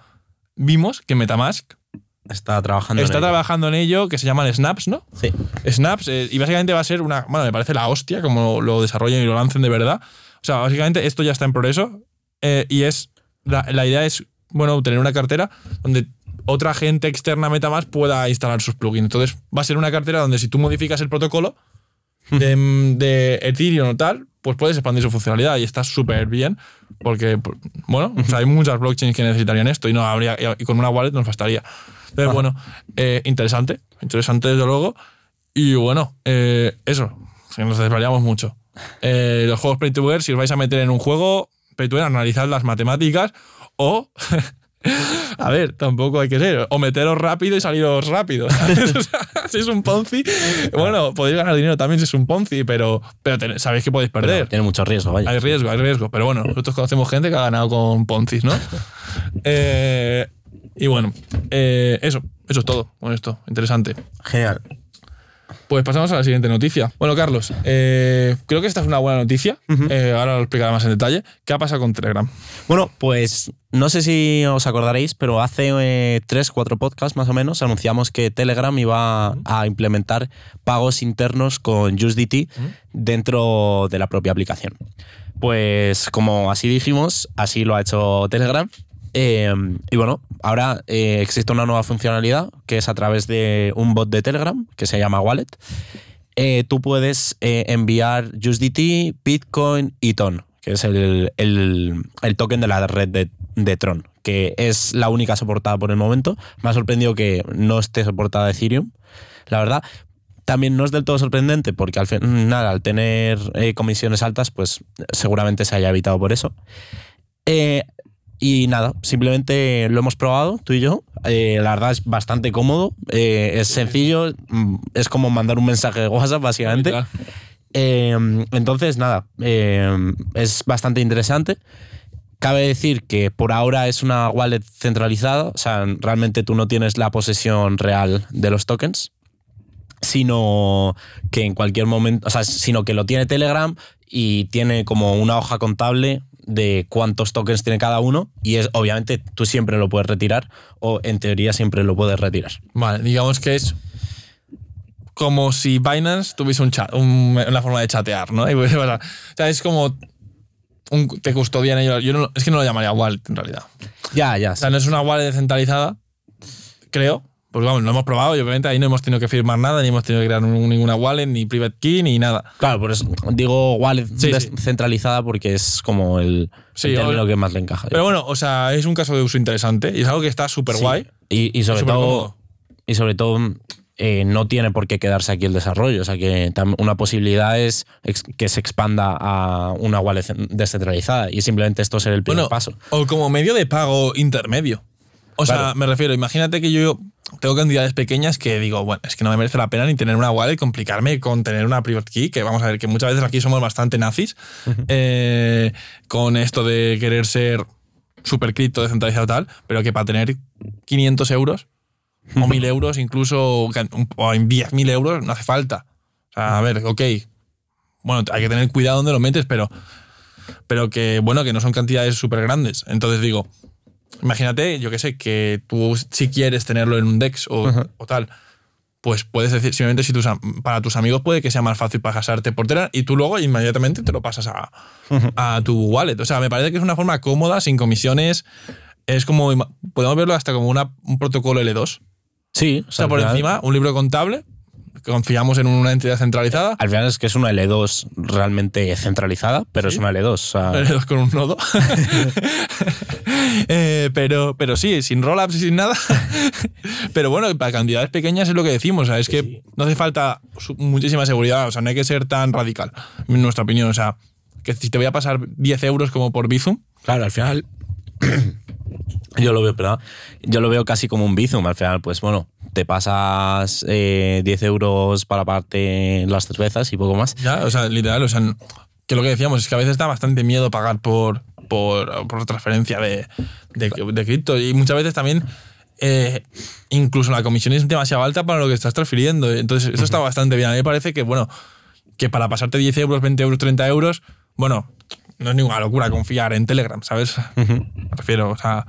S1: vimos que Metamask
S2: Está trabajando
S1: está
S2: en ello.
S1: trabajando en ello, que se llaman Snaps, ¿no?
S2: Sí.
S1: Snaps, eh, y básicamente va a ser una. Bueno, me parece la hostia como lo desarrollen y lo lancen de verdad. O sea, básicamente esto ya está en progreso eh, y es. La, la idea es, bueno, tener una cartera donde otra gente externa a MetaMask pueda instalar sus plugins. Entonces, va a ser una cartera donde si tú modificas el protocolo de, de Ethereum o tal, pues puedes expandir su funcionalidad y está súper bien porque, bueno, o sea, hay muchas blockchains que necesitarían esto y no habría y con una wallet nos bastaría. Entonces, bueno, eh, interesante, interesante desde luego. Y bueno, eh, eso, que nos desvariamos mucho. Eh, los juegos Play to Earn, si os vais a meter en un juego, Play to Earn, analizad las matemáticas o... A ver, tampoco hay que ser. O meteros rápido y saliros rápido. ¿sabes? O sea, si es un Ponzi, bueno, podéis ganar dinero también si es un Ponzi, pero, pero ten- sabéis que podéis
S2: Pero
S1: perder.
S2: tiene mucho riesgo, vaya.
S1: Hay riesgo, hay riesgo. Pero bueno, nosotros conocemos gente que ha ganado con Ponzis, ¿no? Eh, y bueno, eh, eso, eso es todo con esto. Interesante.
S2: Genial.
S1: Pues pasamos a la siguiente noticia. Bueno, Carlos, eh, creo que esta es una buena noticia. Eh, ahora lo explicaré más en detalle. ¿Qué ha pasado con Telegram?
S2: Bueno, pues no sé si os acordaréis, pero hace eh, tres, cuatro podcasts más o menos anunciamos que Telegram iba a implementar pagos internos con USDT dentro de la propia aplicación. Pues como así dijimos, así lo ha hecho Telegram. Eh, y bueno, ahora eh, existe una nueva funcionalidad que es a través de un bot de Telegram que se llama Wallet. Eh, tú puedes enviar USDT, Bitcoin y TON, que es el, el- token de la red de, de Tron, que es la única soportada por el momento. Me ha sorprendido que no esté soportada Ethereum, la verdad. También no es del todo sorprendente porque al final, al tener comisiones altas, pues seguramente se haya evitado por eso. Y nada, simplemente lo hemos probado, tú y yo. Eh, la verdad es bastante cómodo, eh, es sencillo, mm, es como mandar un mensaje de WhatsApp, básicamente. Eh, entonces, nada, eh, es bastante interesante. Cabe decir que por ahora es una wallet centralizada, o sea, realmente tú no tienes la posesión real de los tokens, sino que en cualquier momento, o sea, sino que lo tiene Telegram y tiene como una hoja contable de cuántos tokens tiene cada uno y es obviamente tú siempre lo puedes retirar o en teoría siempre lo puedes retirar.
S1: Vale, digamos que es como si Binance tuviese un chat, un- una forma de chatear, ¿no? Y, pues, o sea, es como un, te custodian ellos. Yo no, es que no lo llamaría wallet en realidad.
S2: Ya, ya.
S1: O sea, no es una wallet centralizada, creo. Pues vamos, lo hemos probado y obviamente ahí no hemos tenido que firmar nada, ni hemos tenido que crear un- ninguna wallet, ni private key, ni nada.
S2: Claro, por eso digo wallet
S1: Sí,
S2: centralizada porque es como el,
S1: Sí,
S2: el término que más le encaja.
S1: Pero bueno, o sea, es un caso de uso interesante y es algo que está súper
S2: Sí.
S1: guay.
S2: Y, y sobre todo, y sobre todo eh, no tiene por qué quedarse aquí el desarrollo. O sea que una posibilidad es que se expanda a una wallet cen- descentralizada y simplemente esto ser el primer
S1: Bueno,
S2: paso.
S1: o como medio de pago intermedio. O sea, me refiero, imagínate que yo tengo cantidades pequeñas que digo, bueno, es que no me merece la pena ni tener una wallet, complicarme con tener una private key, que vamos a ver que muchas veces aquí somos bastante nazis, eh, con esto de querer ser super cripto, descentralizado tal, pero que para tener 500 euros o 1000 euros, incluso o en 10.000 euros, no hace falta. O sea, a ver, ok. Bueno, hay que tener cuidado donde lo metes, pero pero que bueno, que no son cantidades súper grandes. Entonces digo, imagínate, yo qué sé, que tú si quieres tenerlo en un DEX o, o tal, pues puedes decir, simplemente si tus, para tus amigos puede que sea más fácil pasarte por Telegram y tú luego inmediatamente te lo pasas a, a tu wallet. O sea, me parece que es una forma cómoda, sin comisiones. Es como, podemos verlo hasta como una- un protocolo L2.
S2: Sí,
S1: O sea, por
S2: final-
S1: encima, un libro contable, confiamos en una entidad centralizada,
S2: Al final es que es una L2 realmente centralizada, pero es una L2. o sea,
S1: L2 con un nodo. Eh, pero, pero sí, sin rollups y sin nada. pero bueno, para cantidades pequeñas es lo que decimos. O sea, es que
S2: sí.
S1: no hace falta muchísima seguridad. O sea, no hay que ser tan radical, en nuestra opinión. O sea, que si te voy a pasar 10 euros como por Bizum,
S2: Claro, al final. yo lo veo, perdón, yo lo veo casi como un bizum. Al final, pues bueno, te pasas eh, 10 euros para pagarte las cervezas y poco más.
S1: ya, o sea, literal, o sea, que lo que decíamos es que a veces da bastante miedo pagar por, por, por transferencia de, de, de cripto. Y muchas veces también. eh, incluso la comisión es demasiado alta para lo que estás transfiriendo. Entonces, eso está bastante bien. A mí me parece que, bueno, que para pasarte 10 euros, 20 euros, 30 euros, bueno, no es ninguna locura confiar en Telegram, ¿sabes? Me refiero, o sea.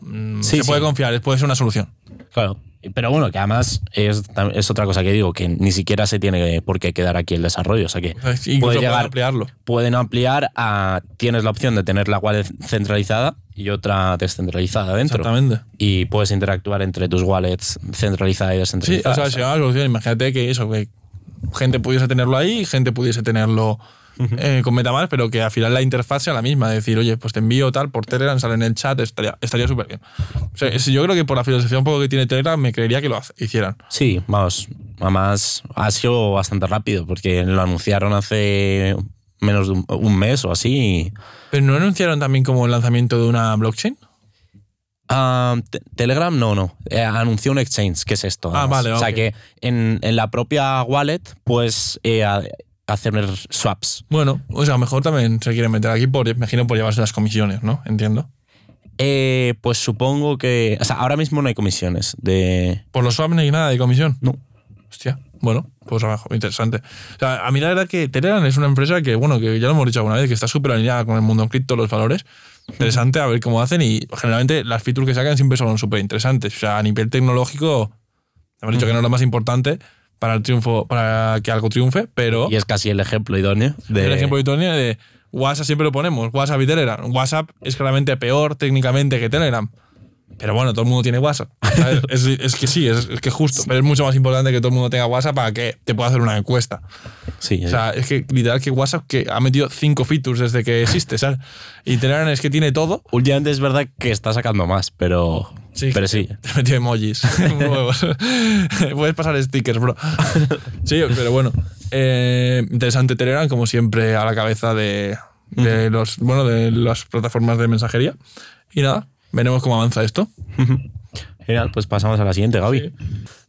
S1: mm,
S2: Sí,
S1: se puede
S2: sí.
S1: confiar, puede ser una solución.
S2: Claro. Pero bueno, que además es, es otra cosa que digo, que ni siquiera se tiene por qué quedar aquí el desarrollo. O sea que
S1: Incluso
S2: puede
S1: pueden
S2: llegar,
S1: ampliarlo.
S2: pueden ampliar a. Tienes la opción de tener la wallet centralizada y otra descentralizada dentro.
S1: Exactamente.
S2: Y puedes interactuar entre tus wallets centralizada y
S1: Sí,
S2: descentralizada.
S1: o sea, sería una solución. Imagínate que eso, que gente pudiese tenerlo ahí y gente pudiese tenerlo eh, con Metamask, pero que al final la interfaz sea la misma. Decir, oye, pues te envío tal por Telegram, sale en el chat, estaría estaría súper bien. O sea, yo creo que por la filosofía un poco que tiene Telegram, me creería que lo hicieran.
S2: Sí, vamos. Además, ha sido bastante rápido porque lo anunciaron hace menos de un, un mes o así.
S1: Pero no anunciaron también como el lanzamiento de una blockchain.
S2: Te- Telegram no, no. Eh, anunció un exchange, que es esto.
S1: Ah, vale,
S2: O sea que en, en la propia wallet puedes eh, hacer swaps.
S1: Bueno, o sea, a lo mejor también se quieren meter aquí por, imagino, por llevarse las comisiones, ¿no? Entiendo.
S2: Eh, pues supongo que. O sea, ahora mismo no hay comisiones de.
S1: Por los swaps no hay nada de comisión.
S2: No.
S1: Hostia, bueno, pues abajo, interesante. O sea, a mí la verdad que Telegram es una empresa que, bueno, que ya lo hemos dicho alguna vez, que está súper alineada con el mundo cripto, los valores. Interesante a ver cómo hacen y generalmente las features que sacan siempre son súper interesantes. O sea, a nivel tecnológico, hemos dicho que no es lo más importante para el triunfo, para que algo triunfe, pero
S2: Y es casi el ejemplo idóneo de.
S1: el ejemplo Tony de WhatsApp siempre lo ponemos, WhatsApp y Telegram. WhatsApp es claramente peor técnicamente que Telegram. Pero bueno, todo el mundo tiene WhatsApp. es, es que sí, es, es que justo. Pero es mucho más importante que todo el mundo tenga WhatsApp para que te pueda hacer una encuesta.
S2: Sí,
S1: O sea, es que literal que WhatsApp que ha metido cinco features desde que existe, ¿sabes? Y Telegram es que tiene todo.
S2: Últimamente es verdad que está sacando más, pero. pero sí.
S1: Te he metido emojis. Puedes pasar stickers, bro. Sí, pero bueno. Eh, interesante Telegram, como siempre, a la cabeza de, de los, bueno, de las plataformas de mensajería. Y nada, veremos cómo avanza esto.
S2: Genial, pues pasamos a la siguiente, Gabri.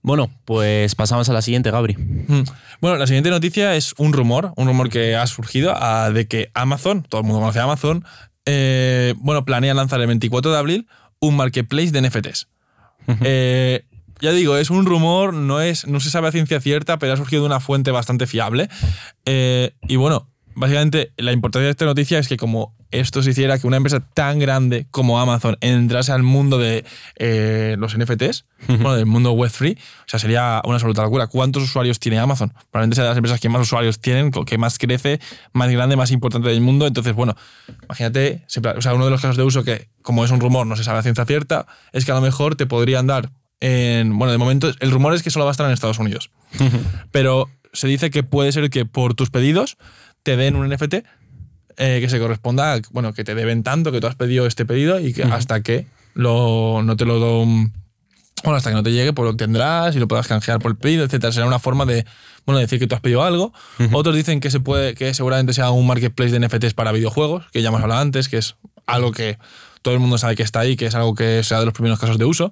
S2: Bueno, pues pasamos a la siguiente, Gabri.
S1: Mm. Bueno, la siguiente noticia es un rumor, un rumor que ha surgido ah, de que Amazon, todo el mundo conoce a Amazon, eh, bueno, planea lanzar el 24 de abril un marketplace de NFTs. Eh, ya digo, es un rumor, no, es, no se sabe a ciencia cierta, pero ha surgido de una fuente bastante fiable. Eh, y bueno, básicamente la importancia de esta noticia es que como esto se hiciera que una empresa tan grande como Amazon entrase al mundo de eh, los NFTs, bueno, del mundo Web3, o sea, sería una absoluta locura. ¿Cuántos usuarios tiene Amazon? Probablemente sea de las empresas que más usuarios tienen, que más crece, más grande, más importante del mundo. Entonces, bueno, imagínate, o sea, uno de los casos de uso que, como es un rumor, no se sabe a ciencia cierta, es que a lo mejor te podrían dar en, bueno, de momento el rumor es que solo va a estar en Estados Unidos. Pero se dice que puede ser que por tus pedidos te den un NFT eh, que se corresponda, a- bueno, que te deben tanto, que tú has pedido este pedido y que hasta que lo, no te lo don- bueno, hasta que no te llegue, pues lo tendrás y lo puedas canjear por el pedido, etcétera. Será una forma de, bueno, decir que tú has pedido algo. Otros dicen que se puede, que seguramente sea un marketplace de NFTs para videojuegos, que ya hemos hablado antes, que es algo que todo el mundo sabe que está ahí, que es algo que sea de los primeros casos de uso.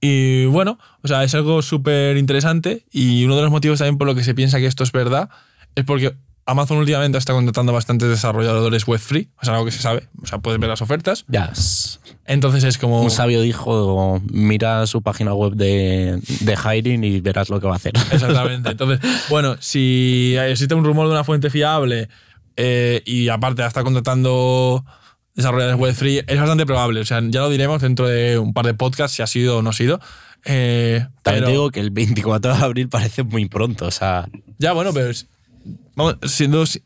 S1: Y bueno, o sea, es algo súper interesante y uno de los motivos también por lo que se piensa que esto es verdad es porque Amazon últimamente está contratando bastantes desarrolladores web free, es algo que se sabe, o sea, puedes ver las ofertas.
S2: Ya, es-
S1: Entonces es como...
S2: un sabio dijo, mira su página web de, de hiring y verás lo que va a hacer.
S1: Exactamente. Entonces, bueno, si existe un rumor de una fuente fiable eh, y aparte está contratando desarrolladores web free, es bastante probable. O sea, ya lo diremos dentro de un par de podcasts si ha sido o no ha sido. Eh,
S2: También
S1: pero-
S2: digo que el 24 de abril parece muy pronto, o sea,
S1: Ya, bueno, pero es- vamos, siendo, si-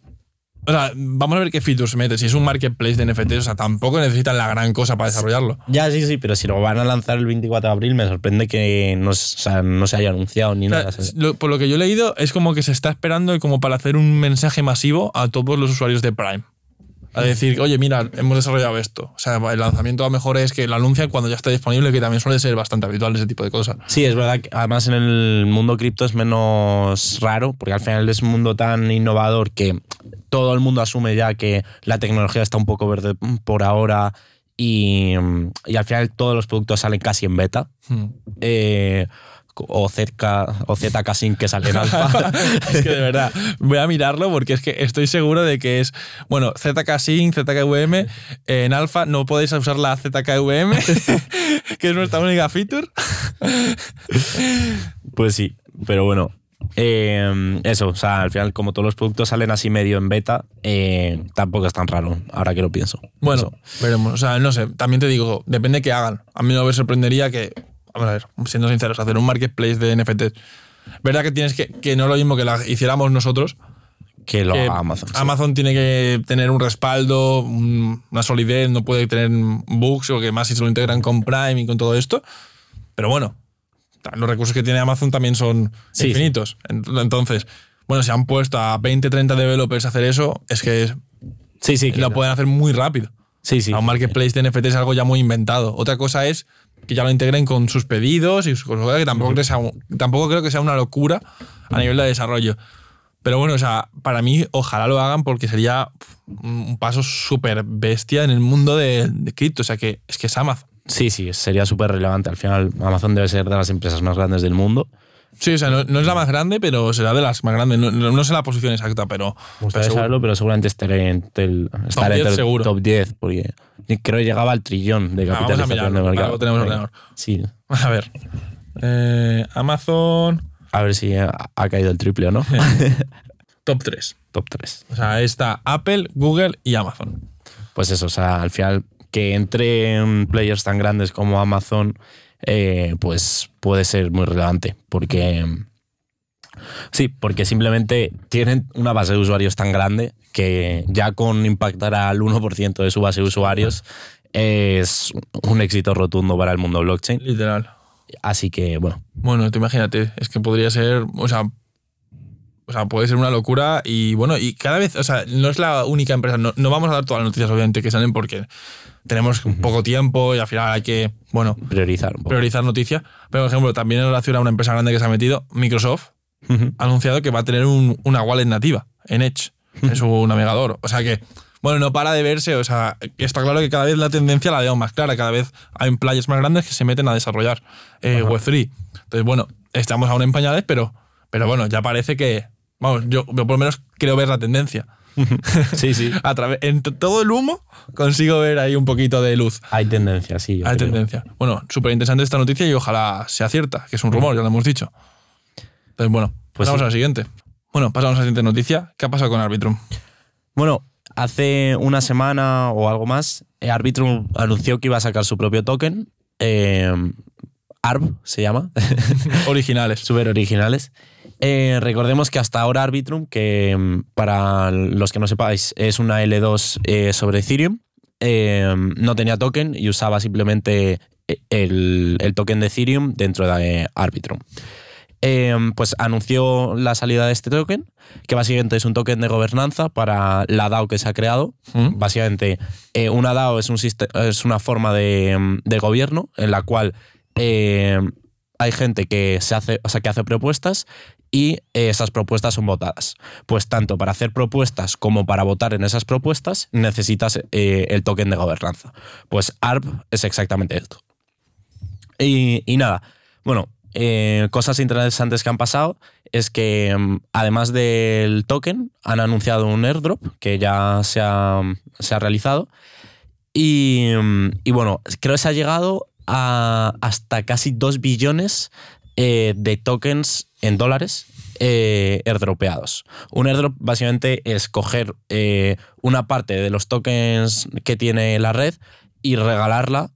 S1: o sea, vamos a ver qué features mete. Si es un marketplace de NFTs, o sea, tampoco necesitan la gran cosa para desarrollarlo.
S2: ya sí, sí, pero si lo van a lanzar el 24 de abril me sorprende que no, o sea, no se haya anunciado ni
S1: O sea,
S2: nada.
S1: lo- por lo que yo he leído, es como que se está esperando como para hacer un mensaje masivo a todos los usuarios de Prime. A decir, oye, mira, hemos desarrollado esto. O sea, el lanzamiento a lo mejor es que lo anuncian cuando ya está disponible, que también suele ser bastante habitual ese tipo de cosas.
S2: Sí, es verdad que además en el mundo cripto es menos raro, porque al final es un mundo tan innovador que todo el mundo asume ya que la tecnología está un poco verde por ahora y, y al final todos los productos salen casi en beta.
S1: Hmm.
S2: eh, o cerca o Sync que sale en alfa.
S1: es que de verdad, voy a mirarlo porque es que estoy seguro de que es, bueno, ZK Sync, ZKVM, en alfa no podéis usar la ZKVM, que es nuestra única feature.
S2: pues sí, pero bueno. Eh, eso, o sea, al final, como todos los productos salen así medio en beta, eh, tampoco es tan raro, ahora que lo pienso.
S1: Bueno,
S2: Eso.
S1: veremos. O sea, no sé, también te digo, depende de qué hagan. A mí no me sorprendería que, vamos a ver, siendo sinceros, hacer un marketplace de NFTs. Verdad que tienes que, que no es lo mismo que la hiciéramos nosotros.
S2: que lo
S1: que
S2: haga Amazon. sí.
S1: Amazon tiene que tener un respaldo, un- una solidez, no puede tener bugs o que más si se lo integran con Prime y con todo esto. Pero bueno, los recursos que tiene Amazon también son
S2: Sí,
S1: infinitos. Ent- Entonces, bueno, si han puesto a 20, 30 developers a hacer eso, es que
S2: Sí, sí,
S1: lo pueden hacer muy rápido.
S2: Sí, sí.
S1: A un marketplace de NFT es algo ya muy inventado. Otra cosa es que ya lo integren con sus pedidos y sus cosas, que tampoco, que sea, tampoco creo que sea una locura a nivel de desarrollo. Pero bueno, o sea, para mí ojalá lo hagan porque sería un un paso súper bestia en el mundo de, de cripto. O sea, que es que es Amazon.
S2: Sí, sí, sería súper relevante. Al final, Amazon debe ser de las empresas más grandes del mundo.
S1: Sí, o sea, no, no es la más grande, pero será de las más grandes. No, sé la posición exacta, pero...
S2: Me gustaría saberlo, pero seguramente estaré entre el, estaré
S1: 10
S2: entre el
S1: seguro.
S2: top 10, porque creo que llegaba al trillón de capitalización de mercado.
S1: algo tenemos ordenador.
S2: Sí,
S1: A ver. Eh, Amazon
S2: a ver si ha, ha caído el triple o no.
S1: top 3.
S2: top 3.
S1: O sea, está Apple, Google y Amazon.
S2: Pues eso, o sea, al final que entre players tan grandes como Amazon, eh, pues puede ser muy relevante, porque sí, porque simplemente tienen una base de usuarios tan grande que ya con impactar al 1% de su base de usuarios es un éxito rotundo para el mundo blockchain.
S1: Literal.
S2: Así que, bueno,
S1: Bueno, tú imagínate, es que podría ser, o sea, o sea, puede ser una locura y bueno, y cada vez, o sea, no es la única empresa, no, no vamos a dar todas las noticias obviamente que salen porque tenemos poco tiempo y al final hay que, bueno,
S2: priorizar un poco.
S1: priorizar noticias. Pero, por ejemplo, también en relación a una empresa grande que se ha metido, Microsoft
S2: Ujú.
S1: ha anunciado que va a tener un- una wallet nativa en Edge, en su navegador. O sea que, bueno, no para de verse, o sea, está claro que cada vez la tendencia la veo más clara, cada vez hay players más grandes que se meten a desarrollar eh, Web3. Entonces, bueno, estamos aún en pañales, pero, pero bueno, ya parece que, vamos, yo, yo por lo menos creo ver la tendencia.
S2: Sí, sí.
S1: A través, en todo el humo consigo ver ahí un poquito de luz.
S2: Hay tendencia, sí.
S1: Hay
S2: creo.
S1: tendencia. Bueno, súper interesante esta noticia y ojalá sea cierta, que es un rumor, ya lo hemos dicho. Entonces, bueno,
S2: Pues
S1: pasamos
S2: sí.
S1: a la siguiente. Bueno, pasamos a la siguiente noticia. ¿Qué ha pasado con Arbitrum?
S2: Bueno, hace una semana o algo más, eh, Arbitrum anunció que iba a sacar su propio token. eh, ARB se llama.
S1: Originales.
S2: Súper originales. Eh, recordemos que hasta ahora Arbitrum, que mm, para los que no sepáis es una L2 eh, sobre Ethereum, eh, no tenía token y usaba simplemente el, el token de Ethereum dentro de Arbitrum. Eh, pues anunció la salida de este token, que básicamente es un token de gobernanza para la DAO que se ha creado.
S1: ¿Mm?
S2: Básicamente, eh, una DAO es, un es una forma de, mm, de gobierno en la cual eh, hay gente que, se hace, o sea, que hace propuestas y eh, esas propuestas son votadas. Pues tanto para hacer propuestas como para votar en esas propuestas necesitas eh, el token de gobernanza. Pues ARP es exactamente esto. Y, y nada, bueno, eh, cosas interesantes que han pasado es que mm, además del token han anunciado un airdrop que ya se ha, se ha realizado y, mm, y bueno, creo que se ha llegado a hasta casi 2 billones eh, de tokens en dólares eh, airdropeados. Un airdrop básicamente es coger eh, una parte de los tokens que tiene la red y regalarla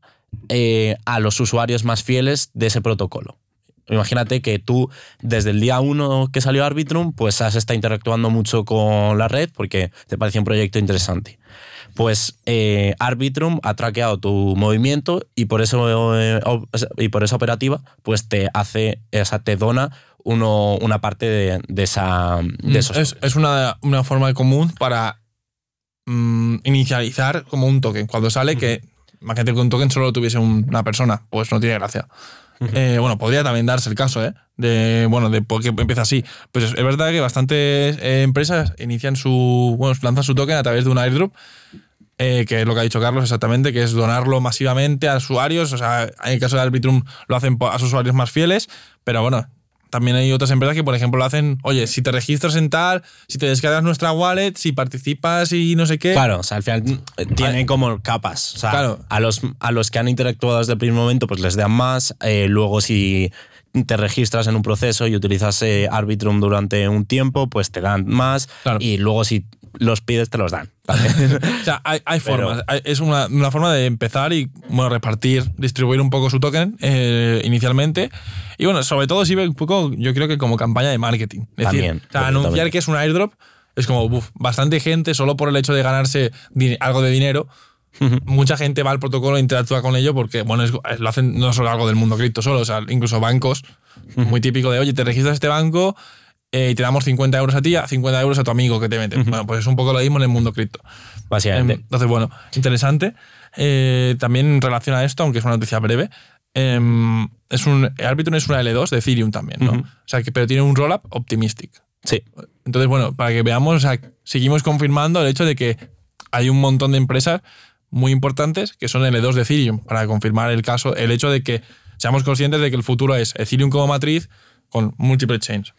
S2: eh, a los usuarios más fieles de ese protocolo. Imagínate que tú, desde el día uno que salió Arbitrum, pues has estado interactuando mucho con la red porque te parecía un proyecto interesante. Pues eh, Arbitrum ha traqueado tu movimiento y por eso eh, y por esa operativa, pues te hace, o sea, te dona uno, una parte de, de esa de esos
S1: Mm, es es una, una forma común para mm, inicializar como un token. Cuando sale que, imagínate que un token solo lo tuviese un- una persona, pues no tiene gracia. Eh, bueno, podría también darse el caso, ¿eh? De, bueno, de por qué empieza así. Pues es, verdad que bastantes eh, empresas inician su, bueno, lanzan su token a través de un airdrop, eh, que es lo que ha dicho Carlos exactamente, que es donarlo masivamente a usuarios. O sea, en el caso de Arbitrum lo hacen a sus usuarios más fieles, pero bueno, también hay otras empresas que, por ejemplo, lo hacen, oye, si te registras en tal, si te descargas nuestra wallet, si participas y no sé qué.
S2: Claro, o sea, al final eh, tiene como capas. O sea,
S1: Claro.
S2: a, los, a los que han interactuado desde el primer momento, pues les dan más. eh, luego, si te registras en un proceso y utilizas eh, Arbitrum durante un tiempo, pues te dan más
S1: Claro.
S2: y luego si los pides te los dan.
S1: O sea, hay, hay
S2: Pero-
S1: formas. Hay- Es una, una forma de empezar y bueno, repartir, distribuir un poco su token eh, inicialmente. Y bueno, sobre todo sirve un poco, yo creo que como campaña de marketing. Es
S2: También,
S1: decir, o sea, anunciar que es un airdrop es como, buf, bastante gente, solo por el hecho de ganarse algo de dinero, mucha gente va al protocolo e interactúa con ello porque, bueno, es- lo hacen no solo algo del mundo cripto solo, o sea, incluso bancos, muy típico de, oye, te registras este banco eh, y te damos 50 euros a ti, a 50 euros a tu amigo que te mete. Bueno, pues es un poco lo mismo en el mundo cripto.
S2: Básicamente.
S1: Em, Entonces, bueno, interesante. Eh, también en relación a esto, aunque es una noticia breve, em, es un, Arbitrum es una L2 de Ethereum también, ¿no? O sea, que, pero tiene un rollup optimistic.
S2: sí.
S1: Entonces, bueno, para que veamos, o sea, seguimos confirmando el hecho de que hay un montón de empresas muy importantes que son L2 de Ethereum, para confirmar el caso, el hecho de que seamos conscientes de que el futuro es Ethereum como matriz con múltiples chains.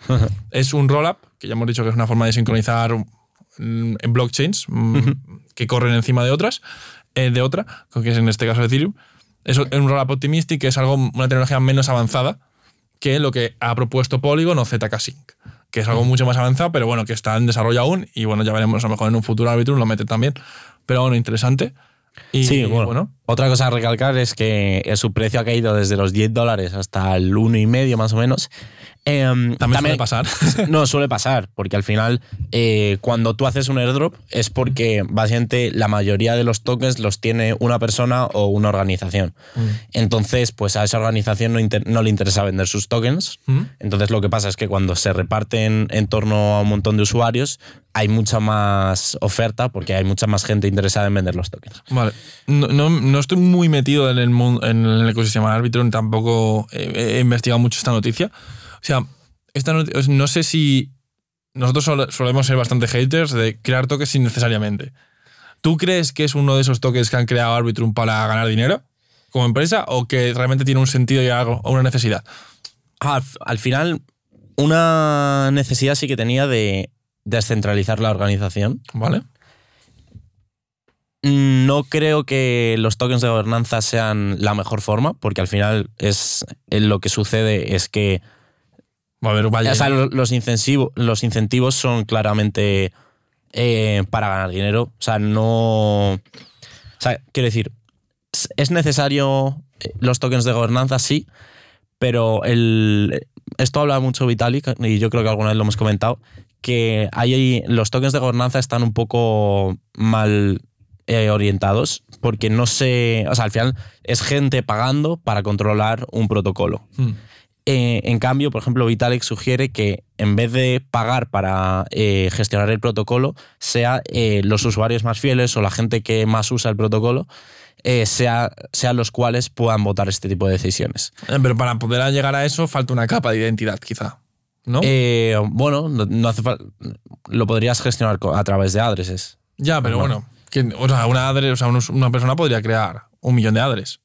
S1: es un rollup, que ya hemos dicho que es una forma de sincronizar en blockchains mm, que corren encima de otras, eh, de otra, que es en este caso Ethereum. Es un rollup optimistic, que es algo, una tecnología menos avanzada que lo que ha propuesto Polygon o ZK Sync, que es algo mucho más avanzado, pero bueno, que está en desarrollo aún y bueno, ya veremos, a lo mejor en un futuro Arbitrum lo mete también. Pero bueno, interesante. Y,
S2: Sí, bueno,
S1: bueno,
S2: Otra cosa a recalcar es que eh, su precio ha caído desde los 10 dólares hasta el 1,5 más o menos. Em,
S1: también, suele pasar.
S2: No, suele pasar, porque al final, eh, cuando tú haces un airdrop, es porque básicamente la mayoría de los tokens los tiene una persona o una organización. Entonces, pues a esa organización no, no le interesa vender sus tokens.
S1: Mm.
S2: Entonces, lo que pasa es que cuando se reparten en torno a un montón de usuarios, hay mucha más oferta porque hay mucha más gente interesada en vender los tokens.
S1: Vale. No, no, no estoy muy metido en el, en el ecosistema de Arbitrum, tampoco he, he investigado mucho esta noticia. O sea, esta noti- no sé si nosotros sole- solemos ser bastante haters de crear tokens innecesariamente. ¿Tú crees que es uno de esos tokens que han creado Arbitrum para ganar dinero como empresa o que realmente tiene un sentido y algo, o una necesidad?
S2: Al, al final, una necesidad sí que tenía de descentralizar la organización.
S1: ¿Vale?
S2: No creo que los tokens de gobernanza sean la mejor forma, porque al final es eh, lo que sucede es que
S1: Va a haber un valle.
S2: o sea, lo- los, incentivos, los incentivos son claramente eh, para ganar dinero. O sea, no. O sea, quiero decir, es- es necesario eh, los tokens de gobernanza, sí, pero el, esto habla mucho Vitalik, y yo creo que alguna vez lo hemos comentado, que hay, los tokens de gobernanza están un poco mal eh, orientados, porque no sé. O sea, al final es gente pagando para controlar un protocolo.
S1: Mm.
S2: Eh, en cambio, por ejemplo, Vitalik sugiere que en vez de pagar para eh, gestionar el protocolo, sea eh, los usuarios más fieles o la gente que más usa el protocolo, sea, sean los cuales puedan votar este tipo de decisiones.
S1: Pero para poder llegar a eso falta una capa de identidad, quizá. ¿No?
S2: Bueno, no, hace falta. Lo podrías gestionar a través de addresses.
S1: ya, pero
S2: bueno.
S1: bueno. que- o sea, una, o sea, una persona podría crear un millón de adres.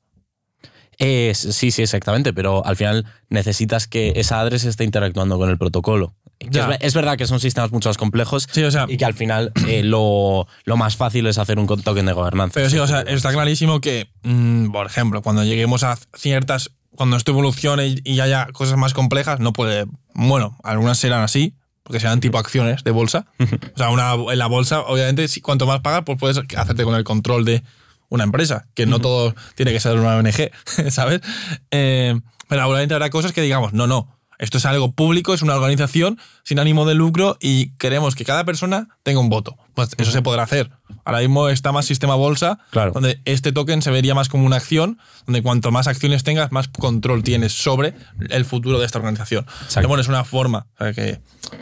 S2: Eh, sí, sí, exactamente, pero al final necesitas que esa address esté interactuando con el protocolo. Es, ver- es verdad que son sistemas mucho más complejos
S1: Sí, o sea,
S2: y que al final eh, lo, lo más fácil es hacer un token de gobernanza.
S1: Pero sí, o sea, está clarísimo que, mm, por ejemplo, cuando lleguemos a ciertas. Cuando esto evolucione y- y haya cosas más complejas, no puede. Bueno, algunas serán así, porque serán tipo acciones de bolsa. O sea, una, en la bolsa, obviamente, si, cuanto más pagas, pues puedes hacerte con el control de una empresa, que no todo tiene que ser una ONG, ¿sabes? Eh, pero seguramente habrá cosas que digamos, no, no. Esto es algo público, es una organización sin ánimo de lucro y queremos que cada persona tenga un voto. Pues eso se podrá hacer. Ahora mismo está más sistema bolsa,
S2: Claro.
S1: donde este token se vería más como una acción, donde cuanto más acciones tengas, más control tienes sobre el futuro de esta organización. Pero bueno, es una forma, o sea que,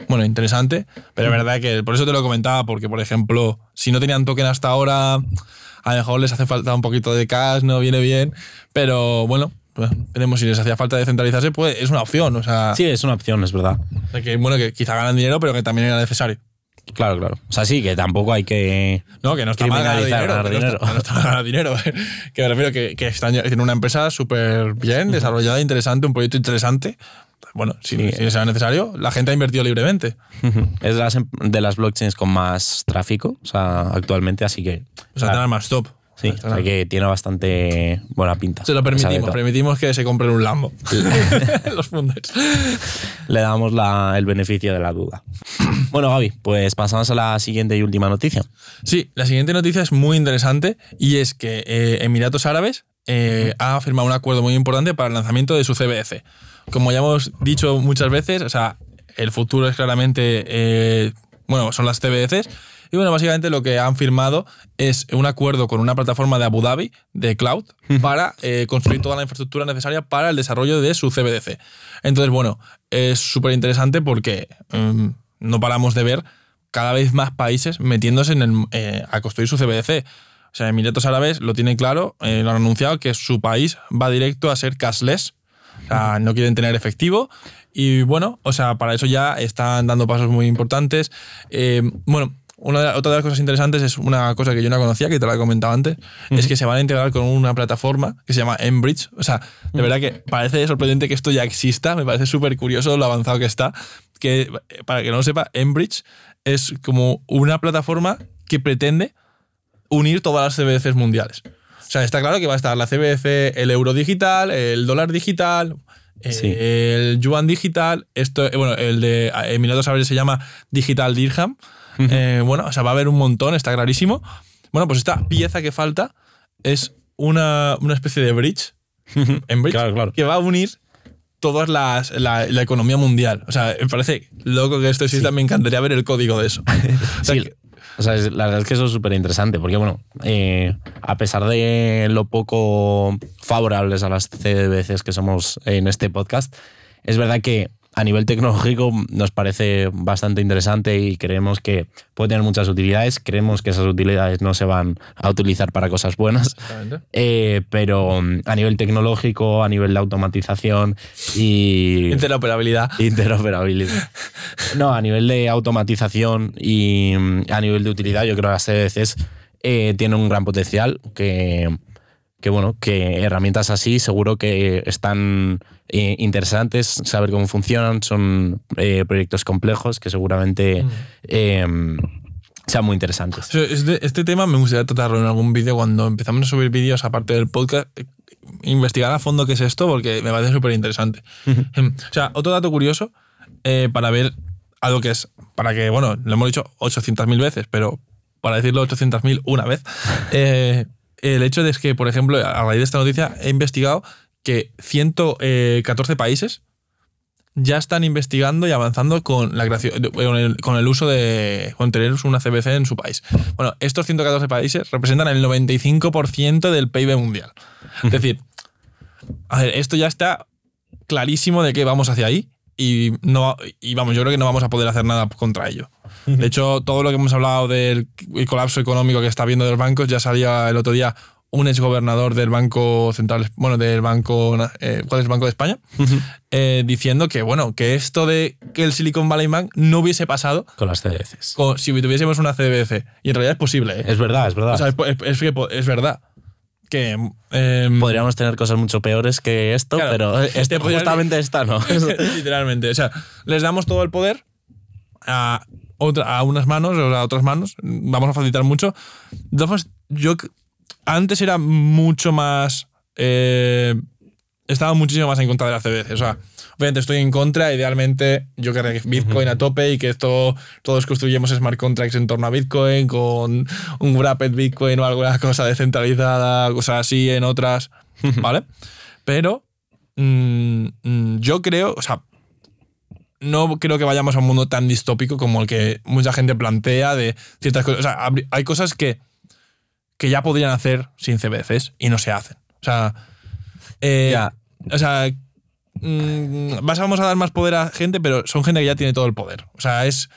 S1: bueno, interesante, pero es verdad que por eso te lo comentaba, porque por ejemplo, si no tenían token hasta ahora, a lo mejor les hace falta un poquito de cash, no viene bien, pero bueno, pues veremos si les hacía falta descentralizarse, pues es una opción, o sea,
S2: Sí, es una opción, es verdad.
S1: o sea que bueno, que quizá ganan dinero, pero que también era necesario.
S2: Claro, claro. O sea, sí, que tampoco hay que.
S1: No, que no está mal ganar dinero.
S2: ganar
S1: que no está- no está mal ganar dinero. que me refiero que, que están, tienen una empresa súper bien desarrollada, interesante, un proyecto interesante. Bueno, si,
S2: Sí.
S1: si será necesario, la gente ha invertido libremente.
S2: Es de las, em- de las blockchains con más tráfico, o sea, actualmente, así que.
S1: O sea,
S2: claro,
S1: tendrán más top.
S2: Sí, o sea que tiene bastante buena pinta.
S1: Se lo permitimos, permitimos que se compren un Lambo. Los funders.
S2: Le damos la- el beneficio de la duda. Bueno, Gaby, pues pasamos a la siguiente y última noticia.
S1: Sí, la siguiente noticia es muy interesante y es que eh, Emiratos Árabes eh, ha firmado un acuerdo muy importante para el lanzamiento de su CBDC. Como ya hemos dicho muchas veces, o sea, el futuro es claramente, eh, bueno, son las CBDCs. Y bueno, básicamente lo que han firmado es un acuerdo con una plataforma de Abu Dhabi, de cloud, para eh, construir toda la infraestructura necesaria para el desarrollo de su CBDC. Entonces, bueno, es súper interesante porque mm, no paramos de ver cada vez más países metiéndose en el, eh, a construir su CBDC. O sea, Emiratos Árabes lo tiene claro, eh, lo han anunciado, que su país va directo a ser cashless. O sea, no quieren tener efectivo. Y bueno, o sea, para eso ya están dando pasos muy importantes. Eh, bueno, una de, otra de las cosas interesantes es una cosa que yo no conocía, que te la he comentado antes, es que se van a integrar con una plataforma que se llama Enbridge. O sea, de verdad que parece sorprendente que esto ya exista, me parece súper curioso lo avanzado que está. Que, eh, para que no lo sepa, Enbridge es como una plataforma que pretende unir todas las CBDCs mundiales. O sea, está claro que va a estar la CBDC, el euro digital, el dólar digital, eh,
S2: Sí.
S1: el yuan digital, esto, eh, bueno, el de Emiratos Árabes se llama Digital Dirham. Eh, bueno, o sea, va a haber un montón, está clarísimo. Bueno, pues esta pieza que falta es una, una especie de bridge, en bridge,
S2: Claro, claro.
S1: que va a unir todas las la, la economía mundial. O sea, me parece loco que esto exista, me encantaría ver el código de eso. O sea,
S2: Sí,
S1: que-
S2: o sea, la verdad es que eso es súper interesante, porque bueno, eh, a pesar de lo poco favorables a las CDBCs que somos en este podcast, es verdad que a nivel tecnológico nos parece bastante interesante y creemos que puede tener muchas utilidades. Creemos que esas utilidades no se van a utilizar para cosas buenas. Eh, pero mm, a nivel tecnológico, a nivel de automatización y
S1: Interoperabilidad.
S2: interoperabilidad. No, a nivel de automatización y mm, a nivel de utilidad, yo creo que las CDCs eh, tienen un gran potencial que, que, bueno, que herramientas así seguro que están eh, interesantes, saber cómo funcionan, son eh, proyectos complejos que seguramente eh, sean muy interesantes.
S1: Este, este tema me gustaría tratarlo en algún vídeo cuando empezamos a subir vídeos aparte del podcast. eh, Investigar a fondo qué es esto porque me parece súper interesante. o sea, otro dato curioso para ver algo que es, para que, bueno, lo hemos dicho 800.000 veces, pero para decirlo 800.000 una vez, eh, el hecho de que, por ejemplo, a raíz de esta noticia he investigado que 114 países ya están investigando y avanzando con la creación, con el uso de con tener una CBC en su país. Bueno, estos 114 países representan el 95% del PIB mundial. Es decir, a ver, esto ya está clarísimo de que vamos hacia ahí y no y vamos, yo creo que no vamos a poder hacer nada contra ello. De hecho, todo lo que hemos hablado del colapso económico que está habiendo de los bancos ya salía el otro día un exgobernador del Banco Central, bueno, del Banco, eh, ¿cuál es el Banco de España? Eh, diciendo que, bueno, que esto de que el Silicon Valley Bank no hubiese pasado
S2: Con las
S1: con- si tuviésemos una CBDC. Y en realidad es posible, ¿eh?
S2: Es verdad, es verdad.
S1: O sea, es, es- es es verdad. Que. em,
S2: Podríamos tener cosas mucho peores que esto,
S1: Claro,
S2: pero
S1: te
S2: este, justamente esta no.
S1: Literalmente. O sea, les damos todo el poder a, otra, a unas manos o a otras manos. Vamos a facilitar mucho. Formas, yo antes era mucho más. eh, estaba muchísimo más en contra de la CBC. O sea, obviamente estoy en contra. Idealmente, yo querría que Bitcoin a tope y que esto todos construyamos smart contracts en torno a Bitcoin con un wrapped Bitcoin o alguna cosa descentralizada, cosas así en otras. ¿Vale? Pero mm, mm, yo creo, o sea, no creo que vayamos a un mundo tan distópico como el que mucha gente plantea de ciertas cosas. O sea, hay cosas que, que ya podrían hacer sin CBDCs y no se hacen. O sea, eh, o sea, mm, vas- vamos a dar más poder a gente, pero son gente que ya tiene todo el poder. O sea, es.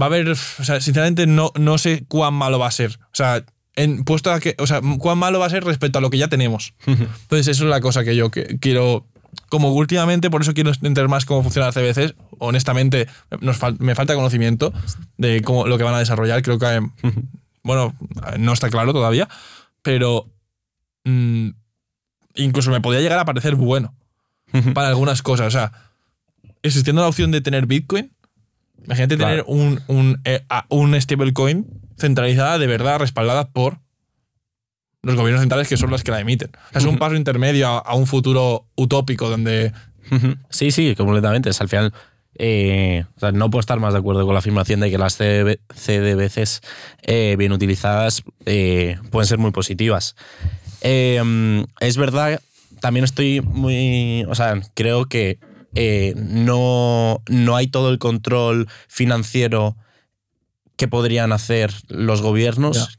S1: Va a haber. O sea, sinceramente, no, no sé cuán malo va a ser. O sea, en, puesto a que. O sea, cuán malo va a ser respecto a lo que ya tenemos. Entonces, eso es la cosa que yo que- quiero. Como últimamente, por eso quiero entender más cómo funcionan las CBCs. Honestamente, nos fal- me falta conocimiento de cómo, lo que van a desarrollar. Creo que. Bueno, no está claro todavía. Pero. mm, incluso me podría llegar a parecer bueno para algunas cosas. O sea, existiendo la opción de tener Bitcoin, imagínate
S2: Claro.
S1: tener un, un, eh, un stablecoin centralizada de verdad respaldada por los gobiernos centrales que son los que la emiten. O sea, es un paso intermedio a, a un futuro utópico donde.
S2: Sí, sí, completamente. Es al final. eh, o sea, no puedo estar más de acuerdo con la afirmación de que las CDB CDBCs eh, bien utilizadas eh, pueden ser muy positivas. Es verdad, también estoy muy. O sea, creo que eh, no, no hay todo el control financiero que podrían hacer los gobiernos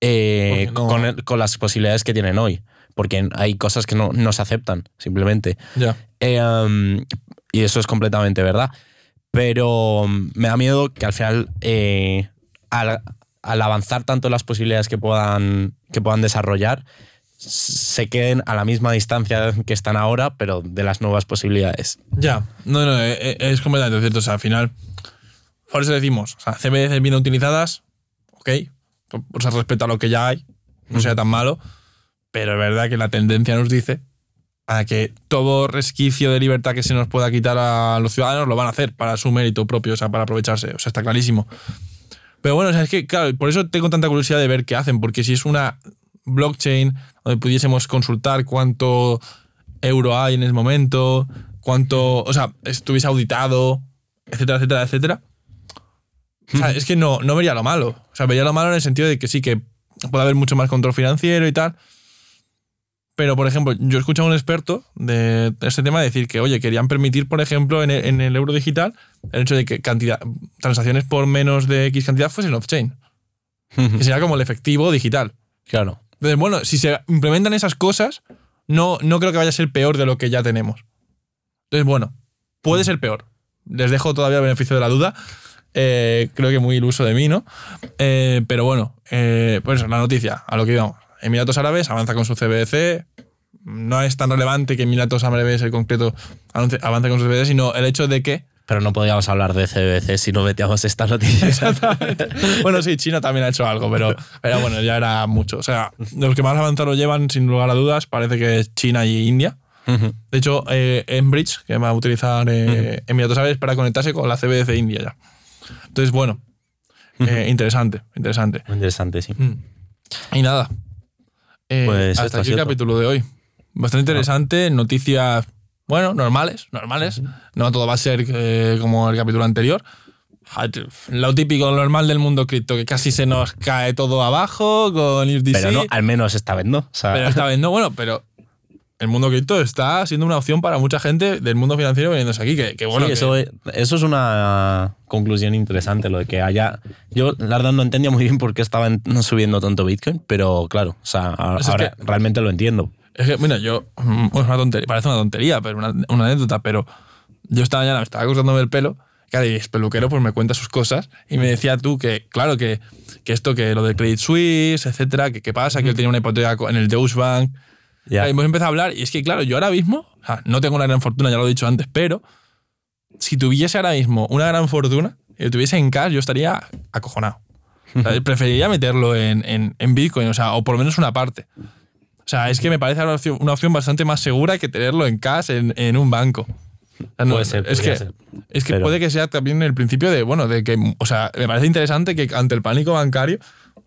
S2: eh,
S1: no-
S2: con, el- con las posibilidades que tienen hoy. Porque hay cosas que no, no se aceptan, simplemente.
S1: ya.
S2: Eh, um, y eso es completamente verdad. Pero um, me da miedo que al final, al, al avanzar tanto las posibilidades que puedan, que puedan desarrollar, se queden a la misma distancia que están ahora, pero de las nuevas posibilidades.
S1: Ya, no, no, eh, eh, es completamente cierto. O sea, al final, por eso decimos, o sea, CBDCs bien utilizadas, ok, o sea, respecto a lo que ya hay, no sea tan malo, pero es verdad que la tendencia nos dice a que todo resquicio de libertad que se nos pueda quitar a los ciudadanos lo van a hacer para su mérito propio, o sea, para aprovecharse, o sea, está clarísimo. Pero bueno, o sea, es que, claro, por eso tengo tanta curiosidad de ver qué hacen, porque si es una blockchain donde pudiésemos consultar cuánto euro hay en ese momento, cuánto, o sea, estuviese auditado, etcétera, etcétera, etcétera. O sea, es que no, no vería lo malo. O sea, vería lo malo en el sentido de que sí, que puede haber mucho más control financiero y tal. Pero, por ejemplo, yo he escuchado a un experto de este tema decir que, oye, querían permitir, por ejemplo, en el, en el euro digital, el hecho de que cantidad, transacciones por menos de X cantidad fuesen off-chain. Que sería como el efectivo digital.
S2: Claro.
S1: Entonces, bueno, si se implementan esas cosas, no, no creo que vaya a ser peor de lo que ya tenemos. Entonces, bueno, puede ser peor. Les dejo todavía el beneficio de la duda. Eh, creo que muy iluso de mí, ¿no? Eh, pero bueno, eh, pues la noticia, a lo que íbamos. Emiratos Árabes avanza con su CBDC. No es tan relevante que Emiratos Árabes en concreto avance con su CBDC, sino el hecho de que
S2: Pero no podíamos hablar de CBC si no metíamos esta noticia.
S1: bueno, sí, China también ha hecho algo, pero, pero bueno, ya era mucho. O sea, los que más avanzado llevan, sin lugar a dudas, parece que es China y India. De hecho, eh, Enbridge, que va a utilizar eh, Emiratos Árabes para conectarse con la CBDC India ya. Entonces, bueno, eh, interesante, interesante.
S2: Interesante, sí.
S1: Mm. Y nada. Eh,
S2: Pues
S1: hasta
S2: ha
S1: aquí el capítulo de hoy. Bastante interesante, noticias, bueno, normales, normales. No todo va a ser eh, como el capítulo anterior. Lo típico, lo normal del mundo cripto, que casi se nos cae todo abajo con USDC.
S2: Pero no, al menos esta vez no. O sea,
S1: Pero esta vez no, bueno, pero el mundo cripto está siendo una opción para mucha gente del mundo financiero veniéndose aquí. Que, que bueno,
S2: Sí,
S1: que-
S2: eso, eso es una conclusión interesante, lo de que haya... Yo, la verdad, no entendía muy bien por qué estaban subiendo tanto Bitcoin, pero claro, o sea, ahora,
S1: Es que-
S2: ahora realmente lo entiendo.
S1: Es que, mira, yo. mm, Es una tontería, parece una tontería, pero una, una anécdota, pero yo esta mañana me estaba cortándome el pelo. Claro, y es peluquero, pues me cuenta sus cosas. Y me decía tú que, claro, que, que esto, que lo de Credit Suisse, etcétera, que qué pasa, que él tenía una hipoteca en el Deutsche Bank.
S2: Ya.
S1: Hemos empezado a hablar, y es que, claro, yo ahora mismo, o sea, no tengo una gran fortuna, ya lo he dicho antes, pero si tuviese ahora mismo una gran fortuna y lo tuviese en cash, yo estaría acojonado. O sea, preferiría meterlo en, en, en Bitcoin, o sea, o por lo menos una parte. O sea, es que me parece una opción, una opción bastante más segura que tenerlo en cash en, en un banco. O sea, no,
S2: Puede ser,
S1: es que,
S2: ser.
S1: es que
S2: Pero-
S1: puede que sea también el principio de, bueno, de que, o sea, me parece interesante que ante el pánico bancario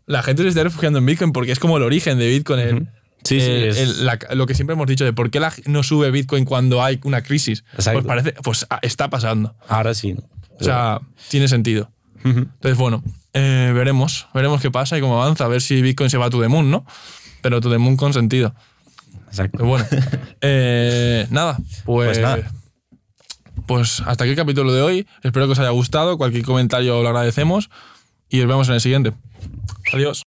S1: la gente se esté refugiando en Bitcoin porque es como el origen de Bitcoin. el-
S2: Sí, sí,
S1: el-
S2: es-
S1: el- la- lo que siempre hemos dicho de por qué la, no sube Bitcoin cuando hay una crisis.
S2: Exacto.
S1: Pues parece, pues ah, está pasando.
S2: Ahora sí.
S1: O sea, tiene sentido. Entonces, bueno, eh, veremos, veremos qué pasa y cómo avanza, a ver si Bitcoin se va a to the moon, ¿no? Pero to the moon con sentido.
S2: Exacto.
S1: Pero bueno, eh, nada, pues,
S2: Pues nada.
S1: pues hasta aquí el capítulo de hoy. Espero que os haya gustado. Cualquier comentario lo agradecemos y os vemos en el siguiente. Adiós.